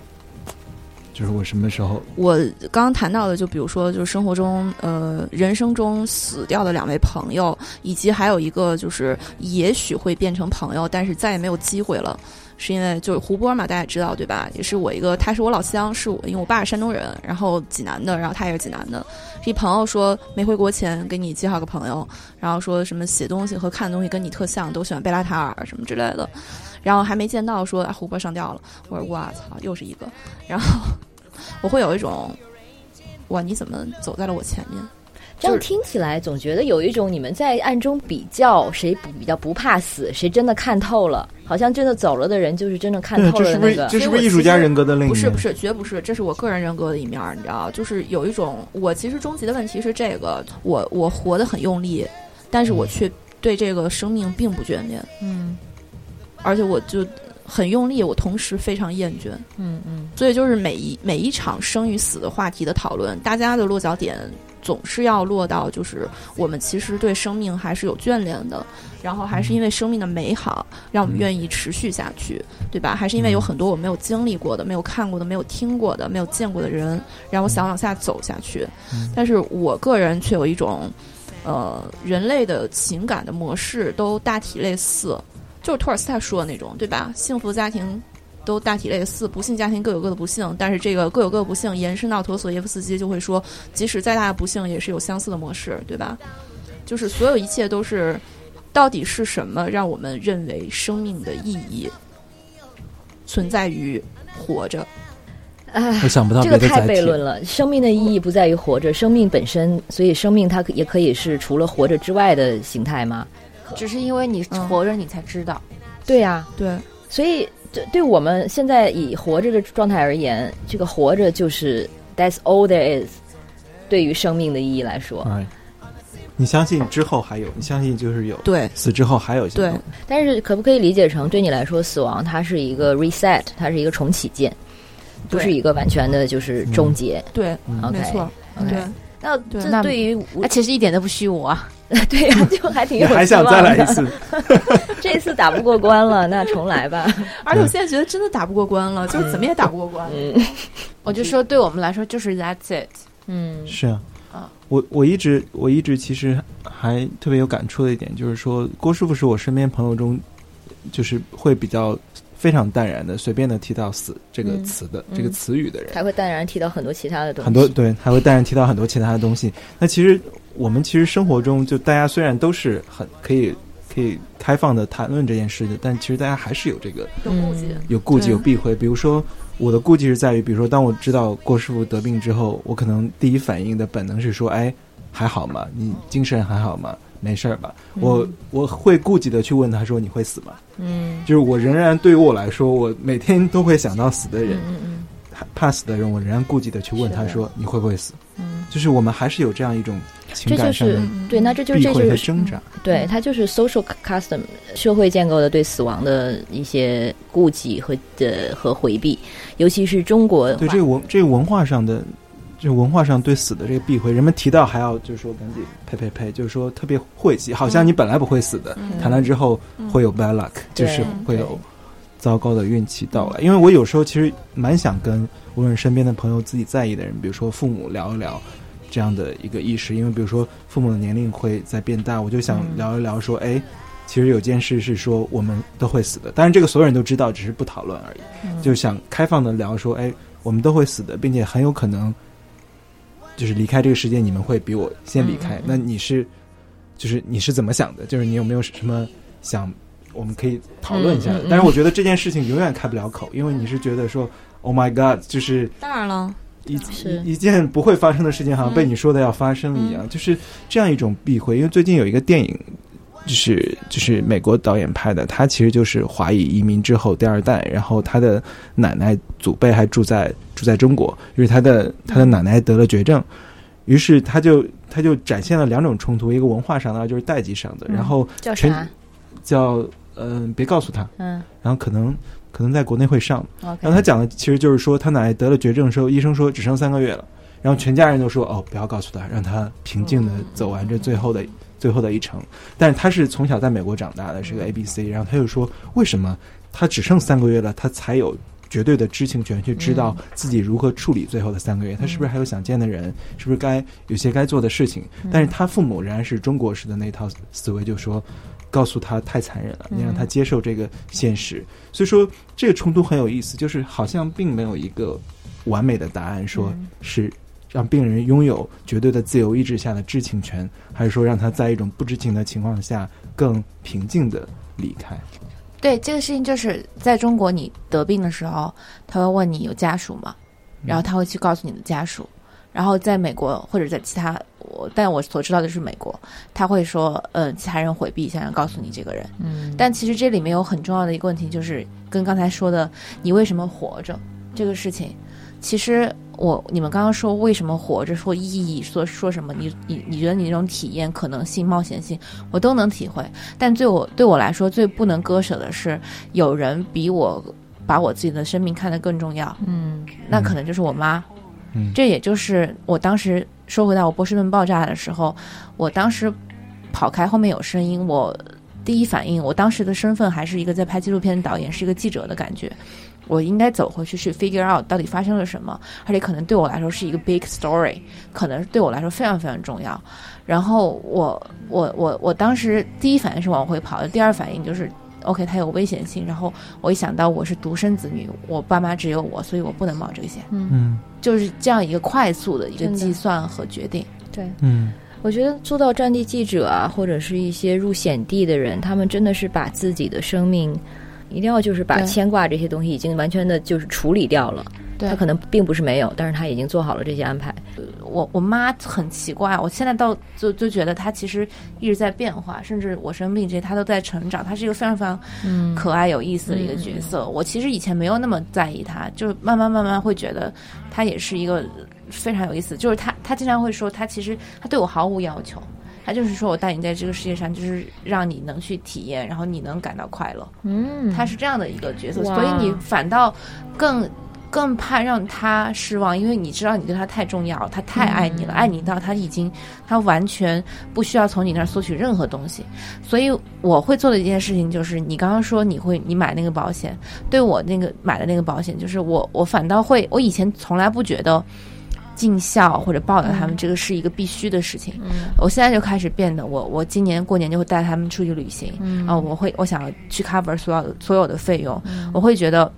就是我什么时候。
我刚刚谈到的，就比如说，就是生活中，呃，人生中死掉的两位朋友，以及还有一个就是也许会变成朋友，但是再也没有机会了。是因为就是胡波嘛，大家知道对吧？也是我一个，他是我老乡，是我因为我爸是山东人，然后济南的，然后他也是济南的。一朋友说没回国前给你介绍个朋友，然后说什么写东西和看东西跟你特像，都喜欢贝拉塔尔什么之类的。然后还没见到说啊胡波上吊了，我说我操又是一个。然后 我会有一种哇你怎么走在了我前面？
这样听起来总觉得有一种你们在暗中比较谁比较不怕死，谁真的看透了，好像真的走了的人就是真的看透了那个。
这是不是艺术家人格的另一面？
不是不是，绝不是，这是我个人人格的一面，你知道？就是有一种，我其实终极的问题是这个，我我活得很用力，但是我却对这个生命并不眷恋。
嗯，
而且我就很用力，我同时非常厌倦。
嗯嗯，
所以就是每一每一场生与死的话题的讨论，大家的落脚点。总是要落到，就是我们其实对生命还是有眷恋的，然后还是因为生命的美好，让我们愿意持续下去，对吧？还是因为有很多我没有经历过的、没有看过的、没有听过的、没有见过的人，让我想往下走下去。但是我个人却有一种，呃，人类的情感的模式都大体类似，就是托尔斯泰说的那种，对吧？幸福家庭。都大体类似，不幸家庭各有各的不幸，但是这个各有各的不幸延伸到陀思妥耶夫斯基就会说，即使再大的不幸也是有相似的模式，对吧？就是所有一切都是，到底是什么让我们认为生命的意义存在于活着？
哎，
我想不到
这个太悖论了。生命的意义不在于活着，生命本身，所以生命它也可以是除了活着之外的形态吗？
只是因为你活着，你才知道。
对呀，
对，
所以。对，对我们现在以活着的状态而言，这个活着就是 that's all there is。对于生命的意义来说，
你相信之后还有？你相信就是有？
对，
死之后还有？
对。
但是可不可以理解成，对你来说，死亡它是一个 reset，它是一个重启键，不是一个完全的就是终结？
对，没错。对。
那这对于
那其实一点都不虚无啊。
对呀，就还挺有
还想再来一次？
这次打不过关了，那重来吧。
而且我现在觉得真的打不过关了，就是怎么也打不过关。
嗯，
我就说，对我们来说就是 that's it。
嗯，
是啊。
啊，
我我一直我一直其实还特别有感触的一点，就是说郭师傅是我身边朋友中，就是会比较非常淡然的、随便的提到死这个词的这个词语的人，
还会淡然提到很多其他的东西。
很多对，还会淡然提到很多其他的东西。那其实。我们其实生活中，就大家虽然都是很可以可以开放的谈论这件事的，但其实大家还是有这个
有顾忌，
有顾忌有避讳。比如说，我的顾忌是在于，比如说，当我知道郭师傅得病之后，我可能第一反应的本能是说：“哎，还好吗？你精神还好吗？没事儿吧？”我我会顾忌的去问他说：“你会死吗？”
嗯，
就是我仍然对于我来说，我每天都会想到死的人，
嗯嗯，
怕死的人，我仍然顾忌的去问他说：“你会不会死？”
嗯。
就是我们还是有这样一种情
这就是
感上的
对，那这就是这就是
挣扎。
对，它就是 social custom 社会建构的对死亡的一些顾忌和的和回避，尤其是中国
对这个文这个文化上的，就文化上对死的这个避讳，人们提到还要就是说赶紧呸呸呸，就是说特别晦气，好像你本来不会死的，谈了之后会有 bad luck，、就是会有糟糕的运气到来。因为我有时候其实蛮想跟无论身边的朋友、自己在意的人，比如说父母聊一聊。这样的一个意识，因为比如说父母的年龄会在变大，我就想聊一聊说，哎，其实有件事是说我们都会死的，当然这个所有人都知道，只是不讨论而已。就想开放的聊说，哎，我们都会死的，并且很有可能就是离开这个世界，你们会比我先离开。那你是，就是你是怎么想的？就是你有没有什么想，我们可以讨论一下。但是我觉得这件事情永远开不了口，因为你是觉得说，Oh my God，就是
当然了，
一
是
一一件不会发生的事情，好像被你说的要发生一样，就是这样一种避讳。因为最近有一个电影，就是就是美国导演拍的，他其实就是华裔移民之后第二代，然后他的奶奶祖辈还住在住在中国，因为他的他的奶奶得了绝症，于是他就他就展现了两种冲突，一个文化上的，就是代际上的，然后
叫
全
啥？
叫嗯、别告诉他，
嗯
然后可能可能在国内会上。然后他讲的其实就是说，他奶奶得了绝症的时候，医生说只剩三个月了，然后全家人都说哦，不要告诉他，让他平静的走完这最后的、最后的一程。但是他是从小在美国长大的，是个 A B C，然后他又说，为什么他只剩三个月了，他才有绝对的知情权，去知道自己如何处理最后的三个月？他是不是还有想见的人？是不是该有些该做的事情？但是他父母仍然是中国式的那套思维，就说。告诉他太残忍了，你让他接受这个现实。所以说，这个冲突很有意思，就是好像并没有一个完美的答案，说是让病人拥有绝对的自由意志下的知情权，还是说让他在一种不知情的情况下更平静的离开。
对这个事情，就是在中国，你得病的时候，他会问你有家属吗？然后他会去告诉你的家属。然后在美国或者在其他，我但我所知道的是美国，他会说，嗯，其他人回避，想要告诉你这个人。
嗯，
但其实这里面有很重要的一个问题，就是跟刚才说的你为什么活着这个事情，其实我你们刚刚说为什么活着，说意义，说说什么，你你你觉得你那种体验、可能性、冒险性，我都能体会。但对我对我来说，最不能割舍的是，有人比我把我自己的生命看得更重要，
嗯
那可能就是我妈。
嗯
这也就是我当时说回到我波士顿爆炸的时候，我当时跑开，后面有声音，我第一反应，我当时的身份还是一个在拍纪录片的导演，是一个记者的感觉。我应该走回去去 figure out 到底发生了什么，而且可能对我来说是一个 big story，可能对我来说非常非常重要。然后我我我我当时第一反应是往回跑，第二反应就是 OK，它有危险性。然后我一想到我是独生子女，我爸妈只有我，所以我不能冒这个险。
嗯
就是这样一个快速的一个计算和决定。
对。
嗯
我觉得做到战地记者啊，或者是一些入险地的人，他们真的是把自己的生命，一定要就是把牵挂这些东西已经完全的就是处理掉了。
对
他可能并不是没有，但是他已经做好了这些安排。
我我妈很奇怪，我现在到就就觉得她其实一直在变化，甚至我生病这些她都在成长。她是一个非常非常
嗯
可爱有意思的一个角色。我其实以前没有那么在意她，就是慢慢慢慢会觉得她也是一个非常有意思。就是她她经常会说，她其实她对我毫无要求。他就是说我带你在这个世界上，就是让你能去体验，然后你能感到快乐。
嗯
他是这样的一个角色，所以你反倒更更怕让他失望，因为你知道你对他太重要，他太爱你了，
嗯
爱你到他已经他完全不需要从你那儿索取任何东西。所以我会做的一件事情就是，你刚刚说你会你买那个保险，对我那个买的那个保险，就是我我反倒会，我以前从来不觉得。尽孝或者报答他们，
嗯
这个是一个必须的事情。
嗯
我现在就开始变得，我我今年过年就会带他们出去旅行，
嗯
然后我会我想要去 cover 所有的所有的费用，
嗯
我会觉得，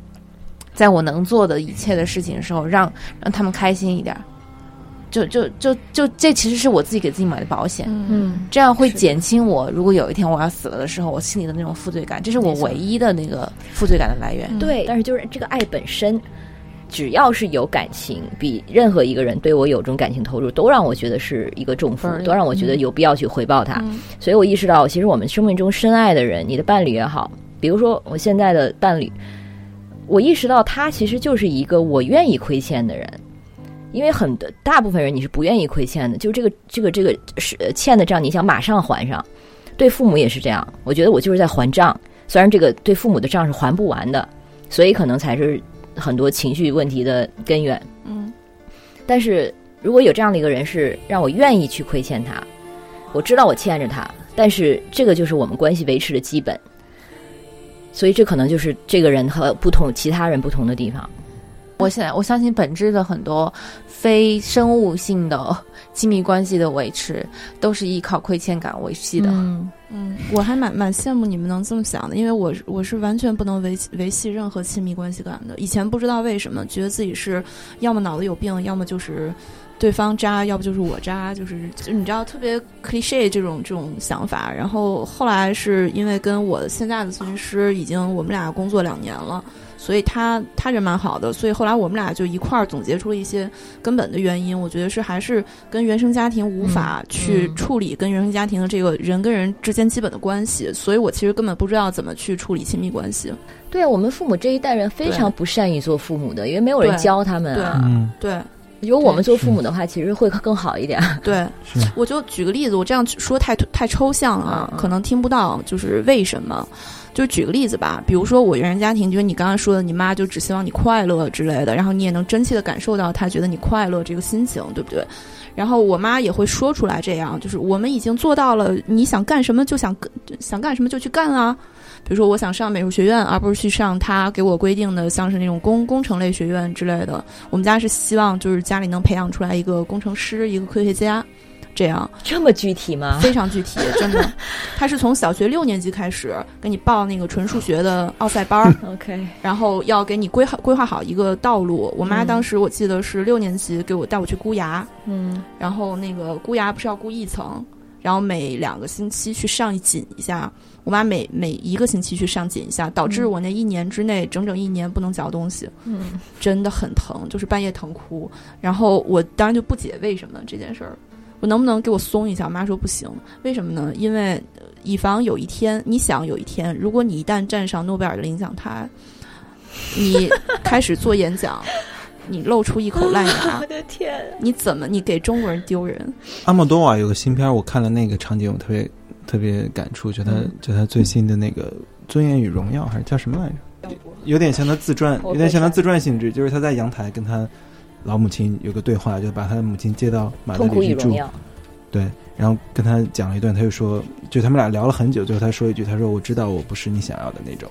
在我能做的一切的事情的时候，让让他们开心一点儿。就就就就这其实是我自己给自己买的保险，
嗯。
这样会减轻我如果有一天我要死了的时候，我心里的那种负罪感，这是我唯一的那个负罪感的来源。
嗯。
对，但是就是这个爱本身，只要是有感情，比任何一个人对我有这种感情投入，都让我觉得是一个重负
分，
都让我觉得有必要去回报他。
嗯。
所以我意识到，其实我们生命中深爱的人，你的伴侣也好，比如说我现在的伴侣，我意识到他其实就是一个我愿意亏欠的人。因为很多大部分人你是不愿意亏欠的，就这个这个这个是呃欠的账，你想马上还上。对父母也是这样，我觉得我就是在还账，虽然这个对父母的账是还不完的，所以可能才是很多情绪问题的根源。
嗯
但是如果有这样的一个人，是让我愿意去亏欠他，我知道我欠着他，但是这个就是我们关系维持的基本，所以这可能就是这个人和不同其他人不同的地方。
我现在我相信本质的很多非生物性的亲密关系的维持，都是依靠亏欠感维系的。
嗯
嗯，我还蛮蛮羡慕你们能这么想的，因为我我是完全不能维维系任何亲密关系感的。以前不知道为什么，觉得自己是要么脑子有病，要么就是对方渣，要不就是我渣，就是就你知道特别 cliche 这种这种想法。然后后来是因为跟我现在的咨询师已经我们俩工作两年了。所以他他人蛮好的，所以后来我们俩就一块儿总结出了一些根本的原因。我觉得是还是跟原生家庭无法去
嗯
处理跟原生家庭的这个人跟人之间基本的关系，所以我其实根本不知道怎么去处理亲密关系。
对啊，我们父母这一代人非常不善于做父母的，因为没有人教他们啊。
嗯，
对
如果我们做父母的话，其实会更好一点。
对，我就举个例子，我这样说太太抽象了啊可能听不到，就是为什么。就举个例子吧，比如说我原生家庭，就是你刚刚说的，你妈就只希望你快乐之类的，然后你也能真切的感受到她觉得你快乐这个心情，对不对？然后我妈也会说出来，这样就是我们已经做到了，你想干什么就想想干什么就去干啊。比如说我想上美术学院，而不是去上他给我规定的像是那种工工程类学院之类的。我们家是希望就是家里能培养出来一个工程师，一个科学家。这样
这么具体吗？
非常具体，真的。他是从小学六年级开始给你报那个纯数学的奥赛班儿，
OK，
然后要给你规划规划好一个道路。我妈
嗯
当时我记得是六年级给我带我去箍牙，
嗯
然后那个箍牙不是要箍一层，然后每两个星期去上紧一下。我妈每每一个星期去上紧一下，导致
嗯
我那一年之内整整一年不能嚼东西，
嗯，
真的很疼，就是半夜疼哭。然后我当然就不解为什么这件事儿，我能不能给我松一下？我妈说不行，为什么呢？因为呃以防有一天，你想有一天，如果你一旦站上诺贝尔的领奖台，你 开始做演讲，你露出一口烂牙，我
的天！
你怎么你给中国人丢人？
阿莫多瓦有个新片儿，我看了那个场景，我特别特别感触，就他、
嗯。
就他最新的那个《尊严与荣耀》还是叫什么来着？有点像他自传，有点像他自传性质，就是他在阳台跟他老母亲有个对话，就把他的母亲接到马德里去住。对，然后跟他讲了一段，他就说，就他们俩聊了很久，最后他说一句，他说我知道我不是你想要的那种，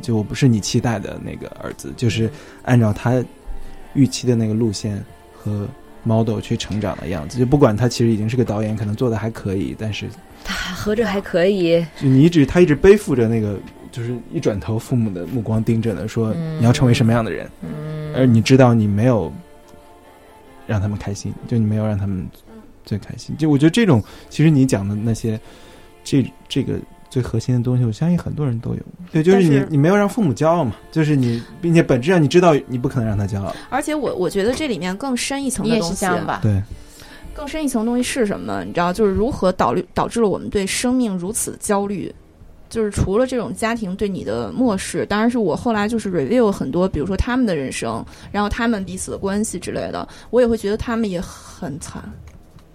就我不是你期待的那个儿子，就是按照他预期的那个路线和 model 去成长的样子，就不管他其实已经是个导演，可能做的还可以，但是
他合着还可以，
就你一直他一直背负着那个，就是一转头父母的目光盯着呢，说
嗯
你要成为什么样的人，
嗯，
而你知道你没有让他们开心，就你没有让他们最开心。就我觉得这种，其实你讲的那些，这这个最核心的东西，我相信很多人都有。对，就是你
是
你没有让父母骄傲嘛，就是你，并且本质上你知道你不可能让他骄傲。
而且我我觉得这里面更深一层的东西，
是这样吧？
对，
更深一层东西是什么？你知道，就是如何导致导致了我们对生命如此焦虑。就是除了这种家庭对你的漠视，当然是我后来就是 review 很多，比如说他们的人生，然后他们彼此的关系之类的，我也会觉得他们也很惨，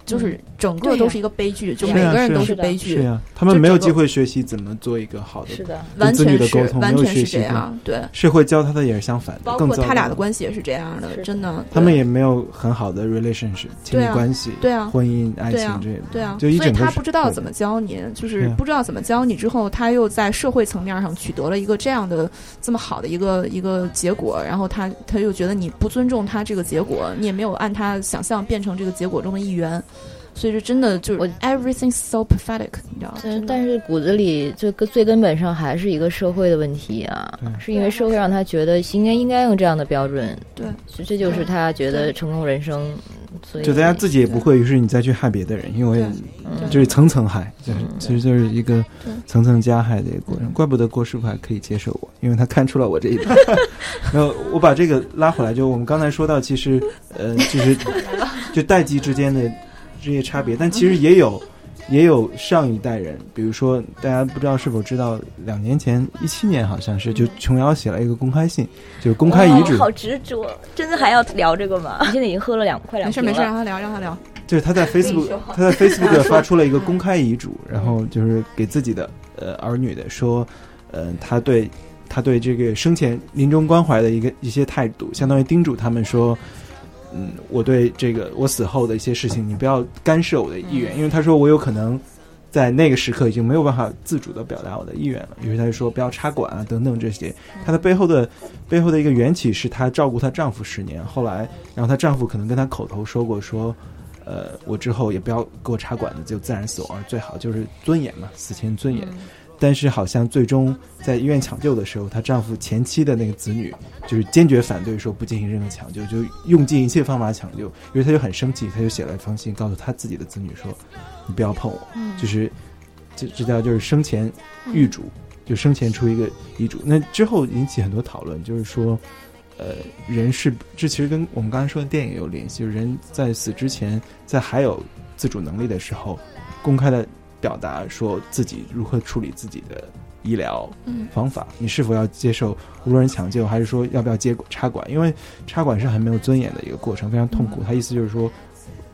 就是整个都是一个悲剧，就每个人都
是
悲剧，
是呀，他们没有机会学习怎么做一个好的
是的，
完全是
的沟通，
完全是。这样，对，
社会教他的也是相反的，
包括他俩的关系也是这样的真的，
他们也没有很好的 relationship 亲密
对啊
关系、
对啊，
婚姻、爱情这些。
对啊，
就
所以他不知道怎么教你，就是不知道怎么教你之后，他又在社会层面上取得了一个这样的这么好的一个一个结果，然后他他又觉得你不尊重他这个结果，你也没有按他想象变成这个结果中的一员，所以说真的就是
我
everything so pathetic，你知道吗？
但但是骨子里最根最根本上还是一个社会的问题啊
对，
是因为社会让他觉得应该应该用这样的标准，
对，
这这就是他觉得成功人生，所以
就大家自己也不会，于是你再去害别的人，因为就是层层害，就是
嗯
其实就是一个层层加害的一个过程。怪不得郭师傅还可以接受我，因为他看出了我这一点。然后我把这个拉回来，就我们刚才说到，其实呃，就是就代际之间的这些差别，但其实也有也有上一代人，比如说大家不知道是否知道，两年前一七年好像是，就琼瑶写了一个公开信，就是公开遗嘱，
好执着，真的还要聊这个吗？你现在已经喝了两快两
没事没事，让他聊让他聊。
就是他在 Facebook 他在 Facebook 发出了一个公开遗嘱，然后就是给自己的呃儿女的说，呃他对他对这个生前临终关怀的一个一些态度，相当于叮嘱他们说。嗯，我对这个我死后的一些事情，你不要干涉我的意愿，因为他说我有可能在那个时刻已经没有办法自主的表达我的意愿了。于是他就说不要插管啊等等这些。他的背后的背后的一个缘起是她照顾她丈夫十年，后来然后她丈夫可能跟她口头说过说，呃，我之后也不要给我插管子，就自然死亡最好，就是尊严嘛，死前尊严。但是好像最终在医院抢救的时候，她丈夫前妻的那个子女就是坚决反对，说不进行任何抢救，就用尽一切方法抢救。因为她就很生气，她就写了一封信，告诉她自己的子女说：“你不要碰我。”就是这这叫就是生前预嘱，就生前出一个遗嘱。那之后引起很多讨论，就是说，呃，人是这其实跟我们刚才说的电影有联系，就是人在死之前，在还有自主能力的时候，公开的。表达说自己如何处理自己的医疗方法，你是否要接受无人抢救，还是说要不要接插管？因为插管是很没有尊严的一个过程，非常痛苦。他意思就是说，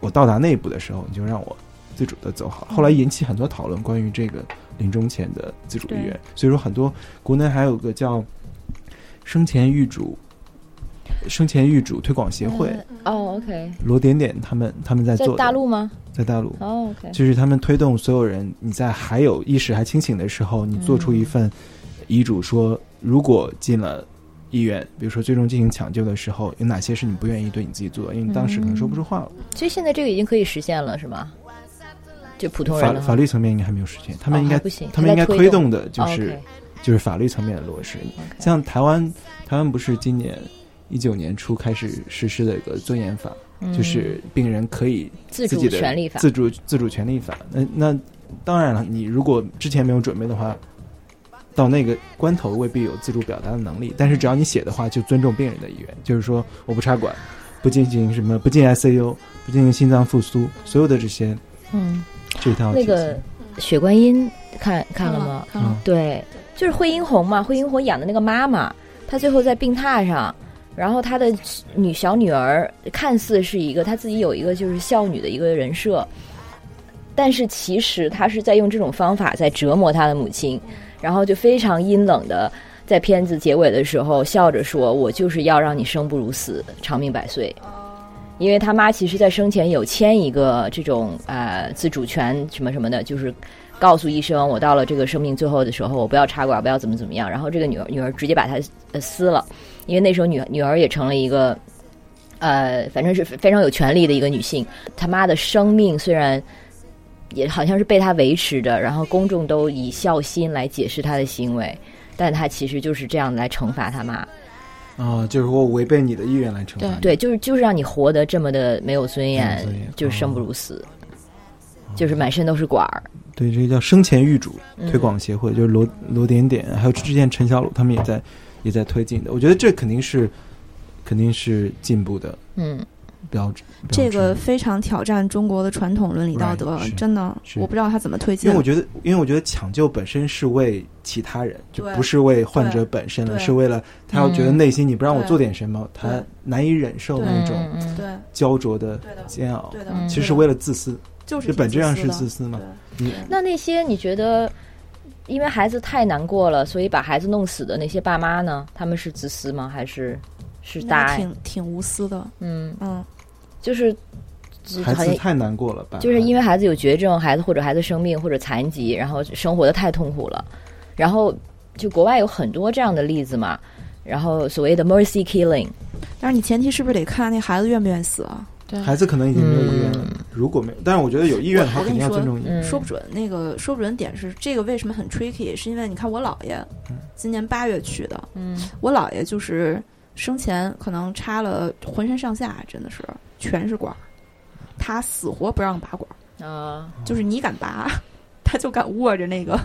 我到达那一步的时候，你就让我自主的走好。后来引起很多讨论，关于这个临终前的自主意愿。所以说，很多国内还有个叫生前预嘱。生前预嘱推广协会
哦，OK，
罗点点他们他们在做
大陆吗？
在大陆
哦，OK，
就是他们推动所有人，你在还有意识还清醒的时候，你做出一份遗嘱，说如果进了医院，比如说最终进行抢救的时候，有哪些是你不愿意对你自己做，因为当时可能说不出话了。
所以现在这个已经可以实现了，是吗？就普通人
法法律层面应该还没有实现，他们应该
不行，
他们应该推动的就是就是法律层面的落实。像台湾，台湾不是今年。一九年初开始实施的一个尊严法，就是病人可以
自主权利法、
自主自主权利法。那那当然了，你如果之前没有准备的话，到那个关头未必有自主表达的能力。但是只要你写的话，就尊重病人的意愿，就是说我不插管，不进行什么，不进 ICU，不进行心脏复苏，所有的这些，
嗯，
这套
那个血观音看看了
吗？
嗯，对，就是惠英红嘛，惠英红演的那个妈妈，她最后在病榻上。然后他的女小女儿看似是一个他自己有一个就是孝女的一个人设，但是其实他是在用这种方法在折磨他的母亲，然后就非常阴冷的在片子结尾的时候笑着说：“我就是要让你生不如死，长命百岁。”因为他妈其实，在生前有签一个这种呃自主权什么什么的，就是告诉医生，我到了这个生命最后的时候，我不要插管，不要怎么怎么样。然后这个女儿女儿直接把他撕了。因为那时候女女儿也成了一个，呃，反正是非常有权利的一个女性。他妈的生命虽然也好像是被她维持着，然后公众都以孝心来解释她的行为，但她其实就是这样来惩罚他妈。
啊，就是我违背你的意愿来惩罚。
对，就是就是让你活得这么的没有尊严，就是生不如死，就是满身都是管儿。
对，这个叫生前预嘱推广协会，就是罗罗点点，还有之前陈小鲁他们也在。也在推进的，我觉得这肯定是，肯定是进步的，
嗯，
标志。
这个非常挑战中国的传统伦理道德，真的，我不知道他怎么推进。
因为我觉得，因为我觉得抢救本身是为其他人，就不是为患者本身了，是为了他要觉得内心你不让我做点什么，他难以忍受那种
对
焦灼的煎熬。
对的，
其实是为了自私，
就是
本质上是自私嘛。
那那些你觉得？因为孩子太难过了，所以把孩子弄死的那些爸妈呢？他们是自私吗？还是是大爱？
挺挺无私的。
嗯
嗯，
就是
孩子太难过了吧？
就是因为孩子有绝症，孩子或者孩子生病或者残疾，然后生活的太痛苦了。然后就国外有很多这样的例子嘛。然后所谓的 mercy killing，
但是你前提是不是得看那孩子愿不愿意死啊？
孩子可能已经没有意愿了，如果没有，但是我觉得有意愿的话，肯定要尊重。
说不准那个说不准点是这个为什么很 tricky，是因为你看我姥爷今年八月去的，
嗯，
我姥爷就是生前可能插了浑身上下真的是全是管，他死活不让拔管
啊，
就是你敢拔，他就敢握着那个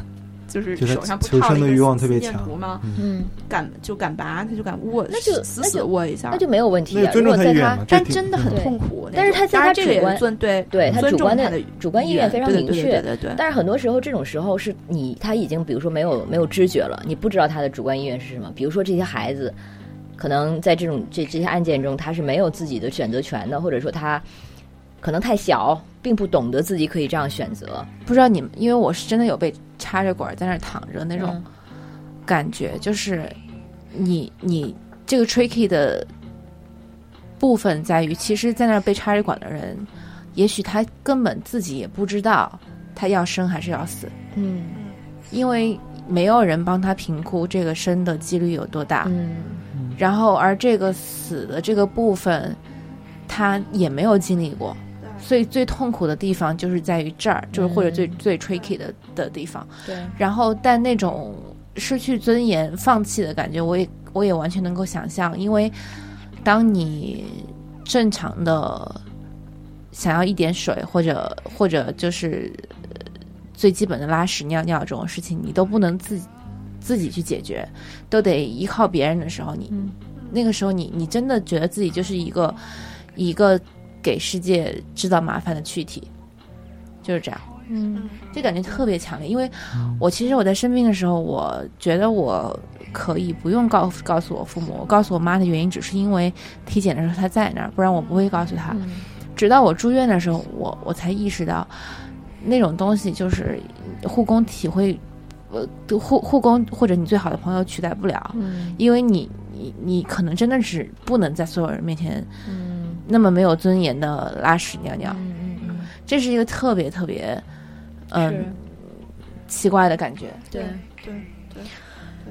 就是手上不
求生的欲
套了一个
望特别强
吗？
嗯
嗯，
敢就敢拔，他就敢握，
那就
死死
那就
握一下，
那就没有问题
尊重
如果在他
他意愿
但真的很痛苦。
但是他在
当然这个也
他主观
尊对
对他主观的主观意愿非常明确
对对对对对。
但是很多时候，这种时候是你他已经比如说没有没有知觉了，你不知道他的主观意愿是什么。比如说这些孩子，可能在这种这这些案件中，他是没有自己的选择权的，或者说他可能太小，并不懂得自己可以这样选择。
不知道你们，因为我是真的有被插着管在那儿躺着那种
嗯。
感觉，就是你你这个 tricky 的部分在于，其实，在那儿被插着管的人，也许他根本自己也不知道他要生还是要死，
嗯。
因为没有人帮他评估这个生的几率有多大，
嗯。
然后而这个死的这个部分，他也没有经历过。所以最痛苦的地方就是在于这儿，就是或者最、
嗯。
最 tricky 的的地方。
对，
然后，但那种失去尊严、放弃的感觉，我也我也完全能够想象，因为当你正常的想要一点水，或者或者就是呃最基本的拉屎、尿尿这种事情，你都不能自己自己去解决，都得依靠别人的时候，你、
嗯。
那个时候你你真的觉得自己就是一个一个给世界制造麻烦的躯体，就是这样。
嗯。
这感觉特别强烈，因为我其实我在生病的时候，我觉得我可以不用告告诉我父母，我告诉我妈的原因只是因为体检的时候她在那儿，不然我不会告诉她。
嗯。
直到我住院的时候，我我才意识到，那种东西就是护工体会，呃，护护工或者你最好的朋友取代不了，
嗯。
因为你你你可能真的是不能在所有人面前
嗯
那么没有尊严的拉屎尿尿，
嗯嗯嗯，
这是一个特别特别嗯
是。
奇怪的感觉。
对。
对。
对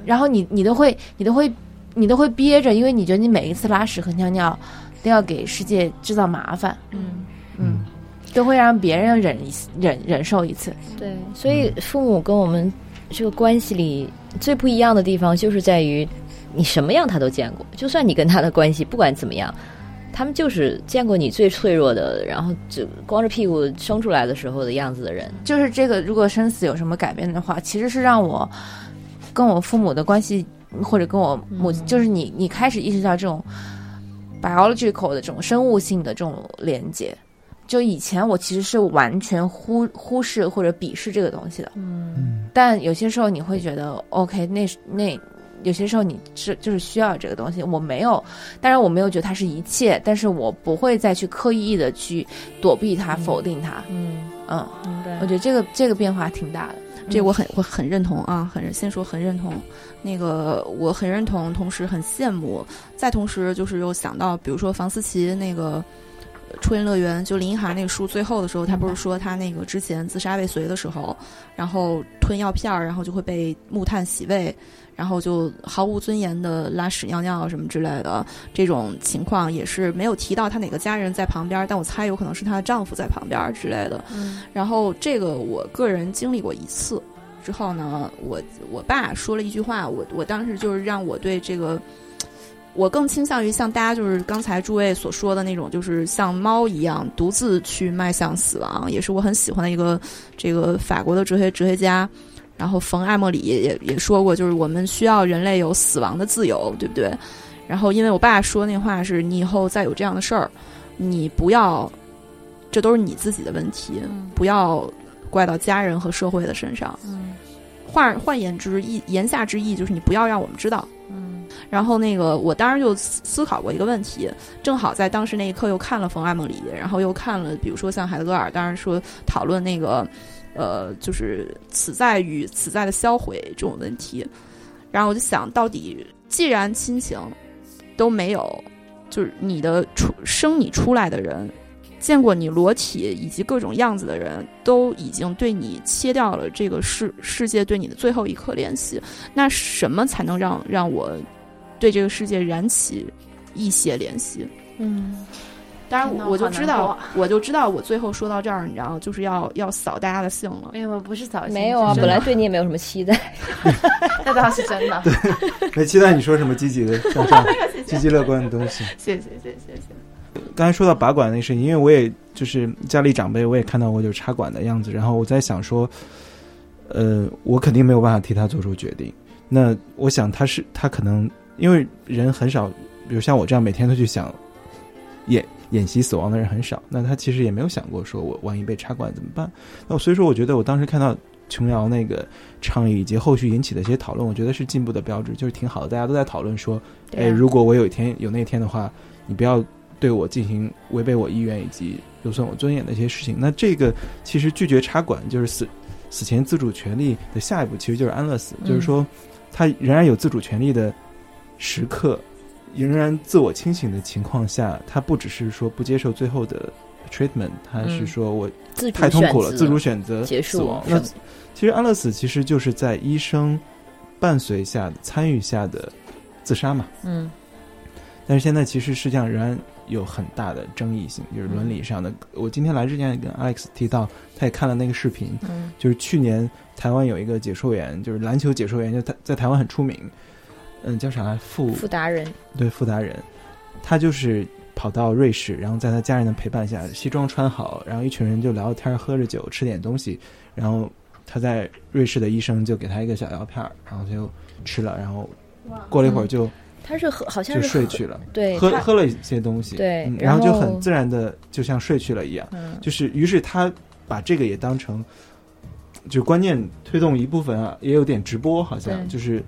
然后你你都会你都会你都会憋着，因为你觉得你每一次拉屎和尿尿都要给世界制造麻烦，
嗯，
嗯，都会让别人忍一次忍忍受一次。
对，所以父母跟我们这个关系里最不一样的地方，就是在于你什么样他都见过，就算你跟他的关系不管怎么样，他们就是见过你最脆弱的，然后就光着屁股生出来的时候的样子的人。
就是这个，如果生死有什么改变的话，其实是让我跟我父母的关系，或者跟我母，
嗯
就是你你开始意识到这种 biological 的这种生物性的这种连接。就以前我其实是完全忽忽视或者鄙视这个东西的，
嗯
嗯
但有些时候你会觉得，OK，那那有些时候你是就是需要这个东西，我没有，当然我没有觉得它是一切，但是我不会再去刻意的去躲避它、
嗯
否定它。
嗯，
嗯，
明白
我觉得这个这个变化挺大的。
这我很我很认同啊，很先说很认同，那个我很认同，同时很羡慕，再同时就是又想到，比如说房思琪那个。呃初音乐园就林一涵那个书最后的时候，他不是说他那个之前自杀未遂的时候，然后吞药片儿，然后就会被木炭洗胃，然后就毫无尊严的拉屎尿尿什么之类的这种情况，也是没有提到她哪个家人在旁边，但我猜有可能是她的丈夫在旁边之类的。
嗯
然后这个我个人经历过一次，之后呢，我我爸说了一句话，我我当时就是让我对这个，我更倾向于像大家就是刚才诸位所说的那种，就是像猫一样独自去迈向死亡，也是我很喜欢的一个这个法国的哲学哲学家。然后冯艾默里也也也说过，就是我们需要人类有死亡的自由，对不对？然后因为我爸说那话是，你以后再有这样的事儿，你不要，这都是你自己的问题，不要怪到家人和社会的身上。
嗯
换换言之，意言下之意就是你不要让我们知道。
嗯
然后那个，我当时就思思考过一个问题，正好在当时那一刻又看了冯艾默里，然后又看了，比如说像海德格尔，当然说讨论那个，呃，就是此在与此在的销毁这种问题。然后我就想到底，既然亲情都没有，就是你的出生你出来的人，见过你裸体以及各种样子的人，都已经对你切掉了这个世世界对你的最后一刻联系。那什么才能让让我对这个世界燃起一些联系？
嗯
当然我，就知道，我就知道，我最后说到这儿，你知道，就是要要扫大家的兴了。
没有，不是早
没有啊，本来对你也没有什么期待。
那倒是真的。
没期待你说什么积极的、向上、积极乐观的东西。
谢谢谢谢谢谢。
刚才说到拔管那个事情，因为我也就是家里长辈，我也看到过就是插管的样子，然后我在想说，呃，我肯定没有办法替他做出决定。那我想他是他可能因为人很少，比如像我这样每天都去想演演习死亡的人很少，那他其实也没有想过说我万一被插管怎么办。那所以说，我觉得我当时看到琼瑶那个倡议以及后续引起的一些讨论，我觉得是进步的标志，就是挺好的。大家都在讨论说，哎，如果我有一天有那天的话，你不要对我进行违背我意愿以及有损我尊严的一些事情。那这个其实拒绝插管就是死死前自主权利的下一步，其实就是安乐死，就是说他仍然有自主权利的时刻。仍然自我清醒的情况下，他不只是说不接受最后的 treatment，他是说我太痛苦了，自主选择死亡。那其实安乐死其实就是在医生伴随下、参与下的自杀嘛。
嗯。
但是现在其实实际上仍然有很大的争议性，就是伦理上的。我今天来之前也跟 Alex 提到，他也看了那个视频，就是去年台湾有一个解说员，就是篮球解说员，就他在台湾很出名。嗯，叫啥来？富
富达人
对富达人，他就是跑到瑞士，然后在他家人的陪伴下，西装穿好，然后一群人就聊天、喝着酒、吃点东西，然后他在瑞士的医生就给他一个小药片儿，然后就吃了，然后过了一会儿就
他是喝好像
就睡去了，
对，
喝喝了一些东西，
对，
然后就很自然的就像睡去了一样，就是于是他把这个也当成就观念推动一部分啊，也有点直播，好像就是。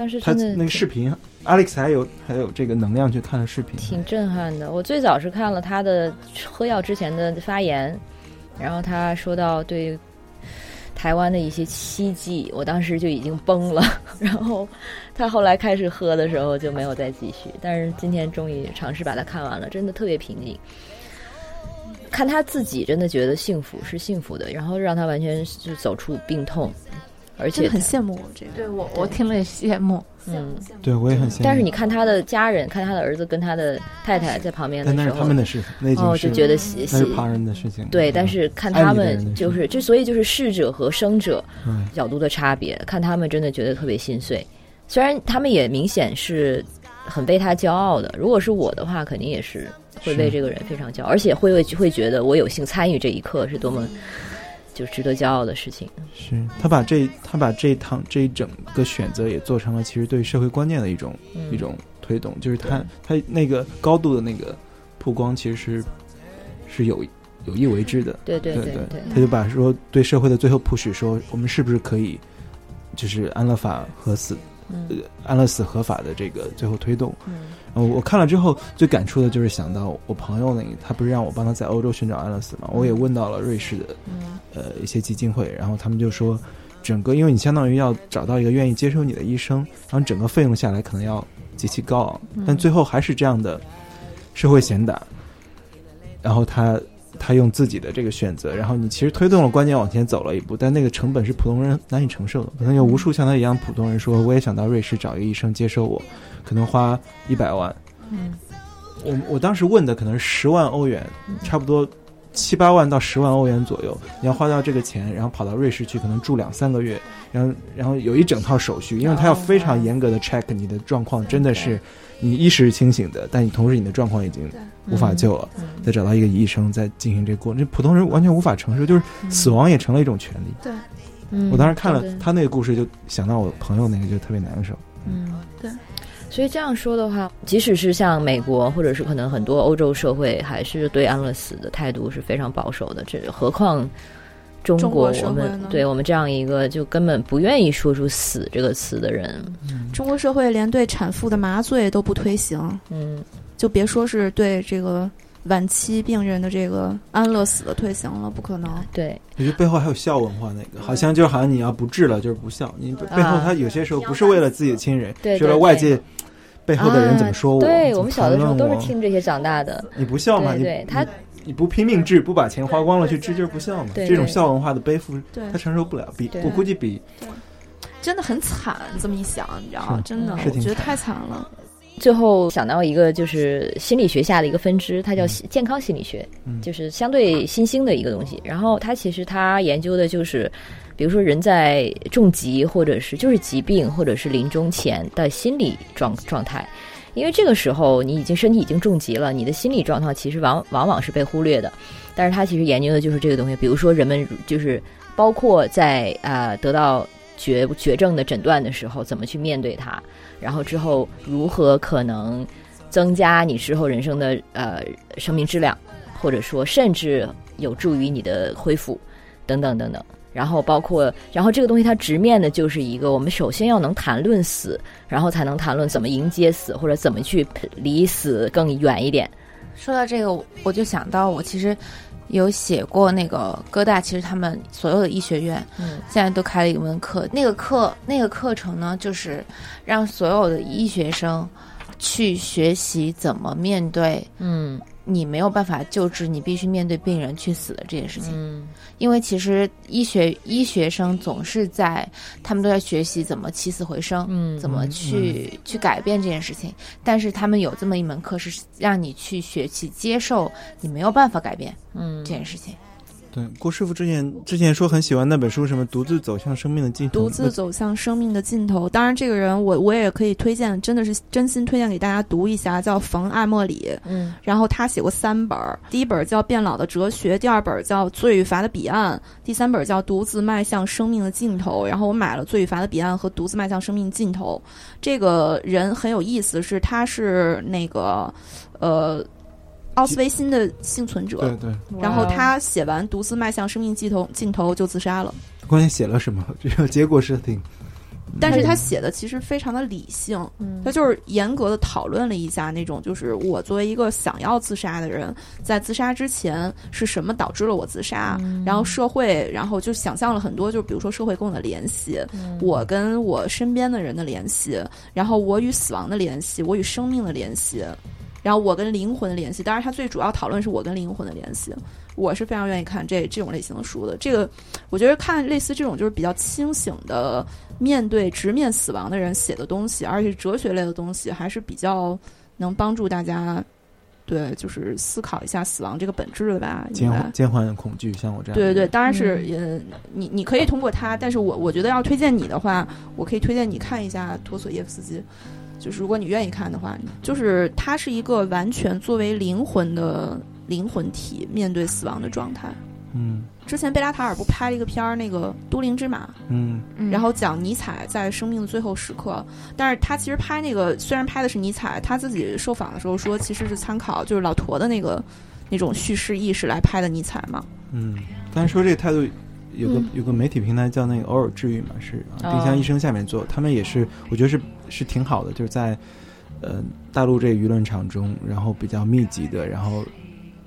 但是
他那个视频，Alex 还有还有这个能量去看了视频，
挺震撼的。我最早是看了他的喝药之前的发言，然后他说到对台湾的一些希冀，我当时就已经崩了。然后他后来开始喝的时候就没有再继续，但是今天终于尝试把它看完了，真的特别平静。看他自己真的觉得幸福是幸福的，然后让他完全就走出病痛。而且
很羡慕我这个，
对我我听了也羡慕，
嗯，
对我也很羡慕。
但是你看他的家人，看他的儿子跟他的太太 在旁边的时候，
那是他们的事，那
哦就觉得
那是旁人的事情。
对，但是看他们就是就所以就是逝者和生者角度的差别，看他们真的觉得特别心碎。虽然他们也明显是很为他骄傲的，如果是我的话，肯定也是会为这个人非常骄傲，而且会会会觉得我有幸参与这一刻是多么。就值得骄傲的事情，
是他把这他把这一趟这一整个选择也做成了其实对社会观念的一种一种推动，就是他他那个高度的那个曝光其实是是有有意为之的，
对对
对
对，
他就把说对社会的最后 push 说我们是不是可以就是安乐法和死。安乐死合法的这个最后推动，嗯，我看了之后最感触的就是想到我朋友那个，他不是让我帮他在欧洲寻找安乐死嘛？我也问到了瑞士的，呃，一些基金会，然后他们就说，整个因为你相当于要找到一个愿意接收你的医生，然后整个费用下来可能要极其高昂，但最后还是这样的社会闲达，然后他。他用自己的这个选择，然后你其实推动了观念往前走了一步，但那个成本是普通人难以承受的。可能有无数像他一样普通人说：“我也想到瑞士找一个医生接收我，可能花一百万。”
嗯，
我我当时问的可能是十万欧元，差不多七八万到十万欧元左右。你要花掉这个钱，然后跑到瑞士去，可能住两三个月，然后然后有一整套手续，因为他要非常严格的 check 你的状况，真的是。你意识是清醒的，但你同时你的状况已经无法救了，再找到一个医生再进行这过，这普通人完全无法承受，就是死亡也成了一种权利。
对，
我当时看了他那个故事，就想到我朋友那个，就特别难受。
嗯，对。
所以这样说的话，即使是像美国，或者是可能很多欧洲社会，还是对安乐死的态度是非常保守的。这何况。中国，我们对我们这样一个就根本不愿意说出“死”这个词的人，
中国社会连对产妇的麻醉都不推行，
嗯，
就别说是对这个晚期病人的这个安乐死的推行了，不可能。
对，
我觉得背后还有孝文化，那个好像就好像你要不治了就是不孝，你背后他有些时候不是为了自己的亲人，是为了外界背后的人怎么说我。
对我们小的时候都是听这些长大的。
你不孝嘛？
对他。
你不拼命治，不把钱花光了去治，就是不孝嘛。这种孝文化的背负，他承受不了。比我估计比，
真的很惨。这么一想，你知道吗？真的，我觉得太惨了。
最后想到一个，就是心理学下的一个分支，它叫健康心理学，就是相对新兴的一个东西。然后它其实它研究的就是，比如说人在重疾或者是就是疾病或者是临终前的心理状状态。因为这个时候你已经身体已经重疾了，你的心理状况其实往往往是被忽略的。但是他其实研究的就是这个东西，比如说人们就是包括在呃得到绝绝症的诊断的时候，怎么去面对它，然后之后如何可能增加你之后人生的呃生命质量，或者说甚至有助于你的恢复，等等等等。然后包括，然后这个东西它直面的就是一个，我们首先要能谈论死，然后才能谈论怎么迎接死，或者怎么去离死更远一点。
说到这个，我就想到我其实有写过那个哥大，其实他们所有的医学院，
嗯
现在都开了一门课，那个课那个课程呢，就是让所有的医学生去学习怎么面对
嗯
你没有办法救治，你必须面对病人去死的这件事情。
嗯
因为其实医学医学生总是在，他们都在学习怎么起死回生，
嗯
怎么去、去改变这件事情。但是他们有这么一门课，是让你去学习接受你没有办法改变
嗯
这件事情。
对，郭师傅之前之前说很喜欢那本书，什么独自走向生命的尽头，
独自走向生命的尽头。当然，这个人我我也可以推荐，真的是真心推荐给大家读一下，叫冯艾默里。
嗯
然后他写过三本儿，第一本叫《变老的哲学》，第二本叫《罪与罚的彼岸》，第三本叫《独自迈向生命的尽头》。然后我买了《罪与罚的彼岸》和《独自迈向生命尽头》。这个人很有意思，是他是那个呃奥斯维辛的幸存者。
对对，
然后他写完《独自迈向生命尽头》尽头就自杀了，
关键写了什么？这个结果是挺，
但是他写的其实非常的理性，
嗯
他就是严格的讨论了一下那种，就是我作为一个想要自杀的人，在自杀之前是什么导致了我自杀，
嗯
然后社会，然后就想象了很多，就比如说社会跟我的联系，
嗯
我跟我身边的人的联系，然后我与死亡的联系，我与生命的联系。然后我跟灵魂的联系，当然，他最主要讨论是我跟灵魂的联系。我是非常愿意看这这种类型的书的。这个，我觉得看类似这种就是比较清醒的面对直面死亡的人写的东西，而且哲学类的东西，还是比较能帮助大家，对，就是思考一下死亡这个本质的吧。
减缓减缓恐惧，像我这样，
对对对，，当然是
嗯
呃，你你可以通过他，但是我我觉得要推荐你的话，我可以推荐你看一下托索耶夫斯基，就是如果你愿意看的话，就是它是一个完全作为灵魂的灵魂体面对死亡的状态。
嗯
之前贝拉塔尔不拍了一个片儿，那个《都灵之马》，
嗯
然后讲尼采在生命的最后时刻，但是他其实拍那个虽然拍的是尼采，他自己受访的时候说，其实是参考就是老陀的那个那种叙事意识来拍的尼采嘛。
嗯。但是说这个态度，有个、
嗯
有个媒体平台叫那个偶尔治愈嘛，是丁香医生下面做，他们也是，我觉得是是挺好的，就是在呃大陆这个舆论场中，然后比较密集的，然后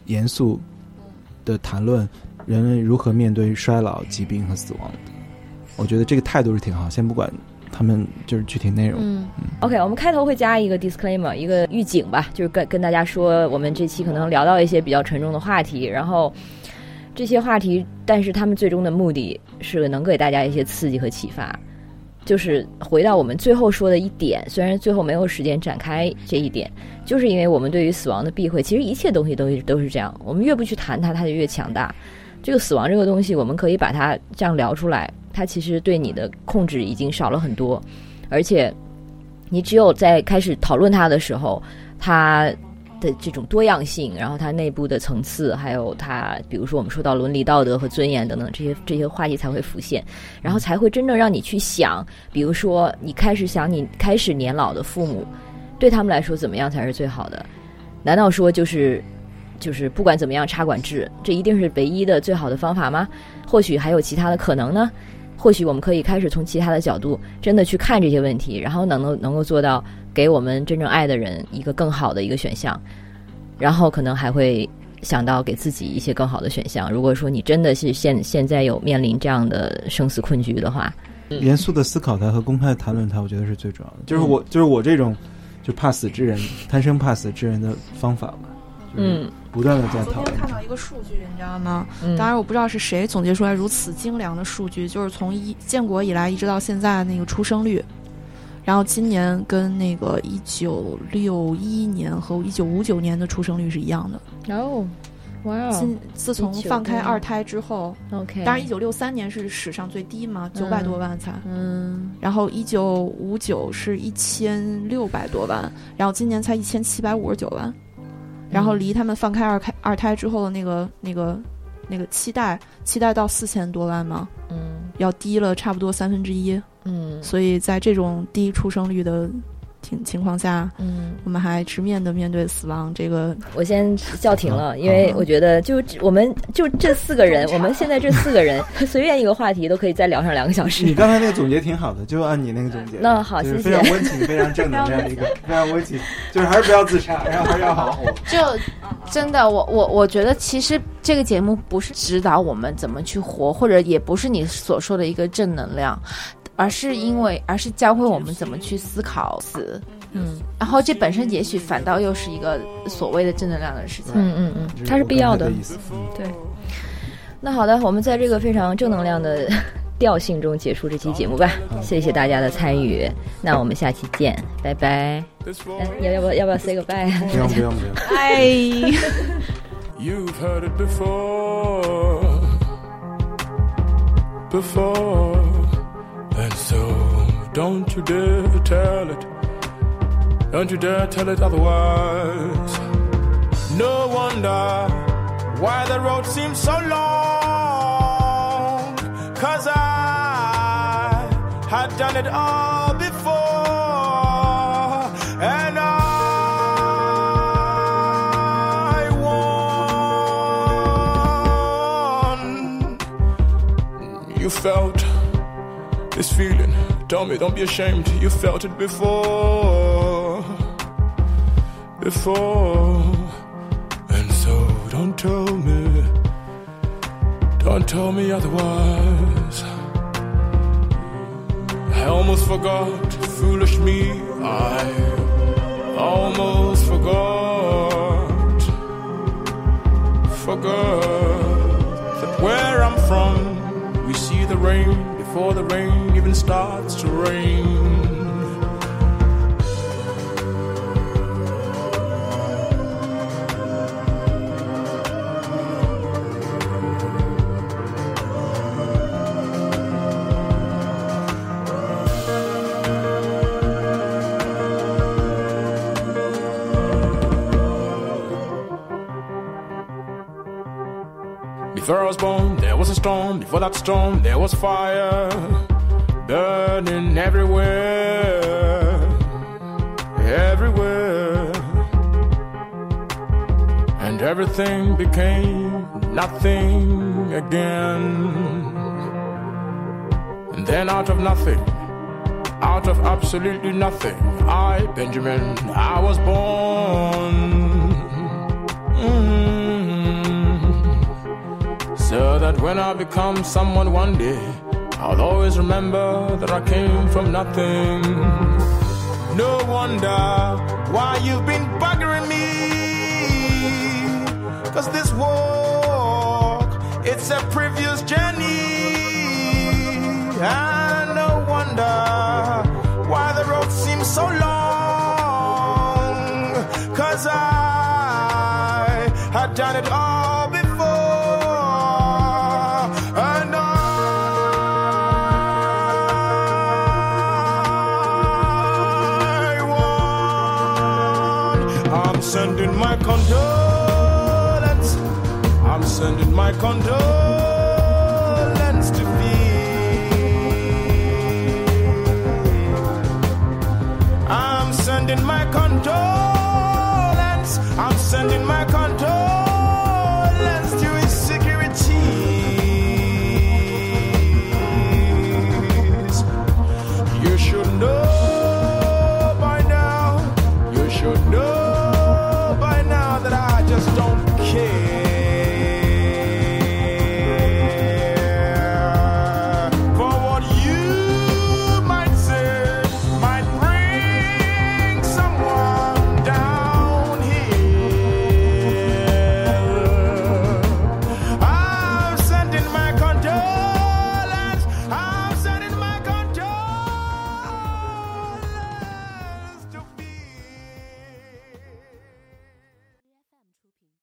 严肃的谈论人类如何面对衰老、疾病和死亡的。我觉得这个态度是挺好，先不管他们就是具体内容。
嗯
OK，我们开头会加一个 disclaimer，一个预警吧，就是跟跟大家说，我们这期可能聊到一些比较沉重的话题，然后这些话题，但是他们最终的目的是能给大家一些刺激和启发。就是回到我们最后说的一点，虽然最后没有时间展开这一点，就是因为我们对于死亡的避讳，其实一切东西都都是这样，我们越不去谈它，它就越强大。这个死亡这个东西，我们可以把它这样聊出来，它其实对你的控制已经少了很多，而且你只有在开始讨论它的时候，它的这种多样性，然后它内部的层次，还有它，比如说我们说到伦理道德和尊严等等这些这些话题才会浮现，然后才会真正让你去想，比如说你开始想你开始年老的父母，对他们来说怎么样才是最好的？难道说就是？就是不管怎么样插管制，这一定是唯一的最好的方法吗？或许还有其他的可能呢？或许我们可以开始从其他的角度，真的去看这些问题，然后能够能够做到给我们真正爱的人一个更好的一个选项，然后可能还会想到给自己一些更好的选项。如果说你真的是现现在有面临这样的生死困局的话，
严肃的思考它和公开的谈论它，我觉得是最重要的。就是我，就是我这种就怕死之人，贪生怕死之人的方法吧。
嗯
不断的在
昨
讨论它。
天看到一个数据，你知道吗？
嗯，
当然，我不知道是谁总结出来如此精良的数据，就是从一建国以来一直到现在那个出生率，然后今年跟那个一九六一年和一九五九年的出生率是一样的。
哦，哇
今自从放开二胎之后
，，OK，
当然一九六三年是史上最低嘛，九百多万才。
嗯
然后一九五九是一千六百多万，然后今年才一千七百五十九万，然后离他们放开二开二胎之后的那个那个那个期待期待到四千多万吗？
嗯
要低了差不多三分之一。
嗯
所以在这种低出生率的情情况下，
嗯，
我们还直面的面对死亡，这个
我先叫停了，因为我觉得就我们就这四个人，我们现在这四个人 随便一个话题都可以再聊上两个小时
你。刚才那个总结挺好的，就按你那个总结。
那好谢谢
非常温情、非常正能量的一个，非常温情，就是还是不要自杀，然后还是要好好活。
就真的，我我我觉得其实这个节目不是指导我们怎么去活，或者也不是你所说的一个正能量，而是因为而是教会我们怎么去思考死。
嗯
然后这本身也许反倒又是一个所谓的正能量的事情。
嗯嗯嗯，它是必要的对，那好的，我们在这个非常正能量的 调性中结束这期节目吧。谢谢大家的参与，那我们下期见，拜拜。哎，要要不要要不要 say goodbye？
不用不用不用。
哎。
You've heard it before, before, and so don't you dare tell it, don't you dare tell it otherwise. No wonder why the road seems so long, cause I had done it all before, and I felt this feeling. Tell me, don't be ashamed. You felt it before. Before. And so don't tell me. Don't tell me otherwise. I almost forgot, foolish me. I almost forgot. Forgot that where I'm from, we see the rain before the rain even starts to rain. Before I was born, was a storm. Before that storm, there was fire burning everywhere. Everywhere. And everything became nothing again. And then out of nothing, out of absolutely nothing, I, Benjamin, I was born. So that when I become someone one day, I'll always remember that I came from nothing. No wonder why you've been buggering me. Cause this walk, it's a previous journey. And no wonder why the road seems so long. Cause I had done it all sending my condolence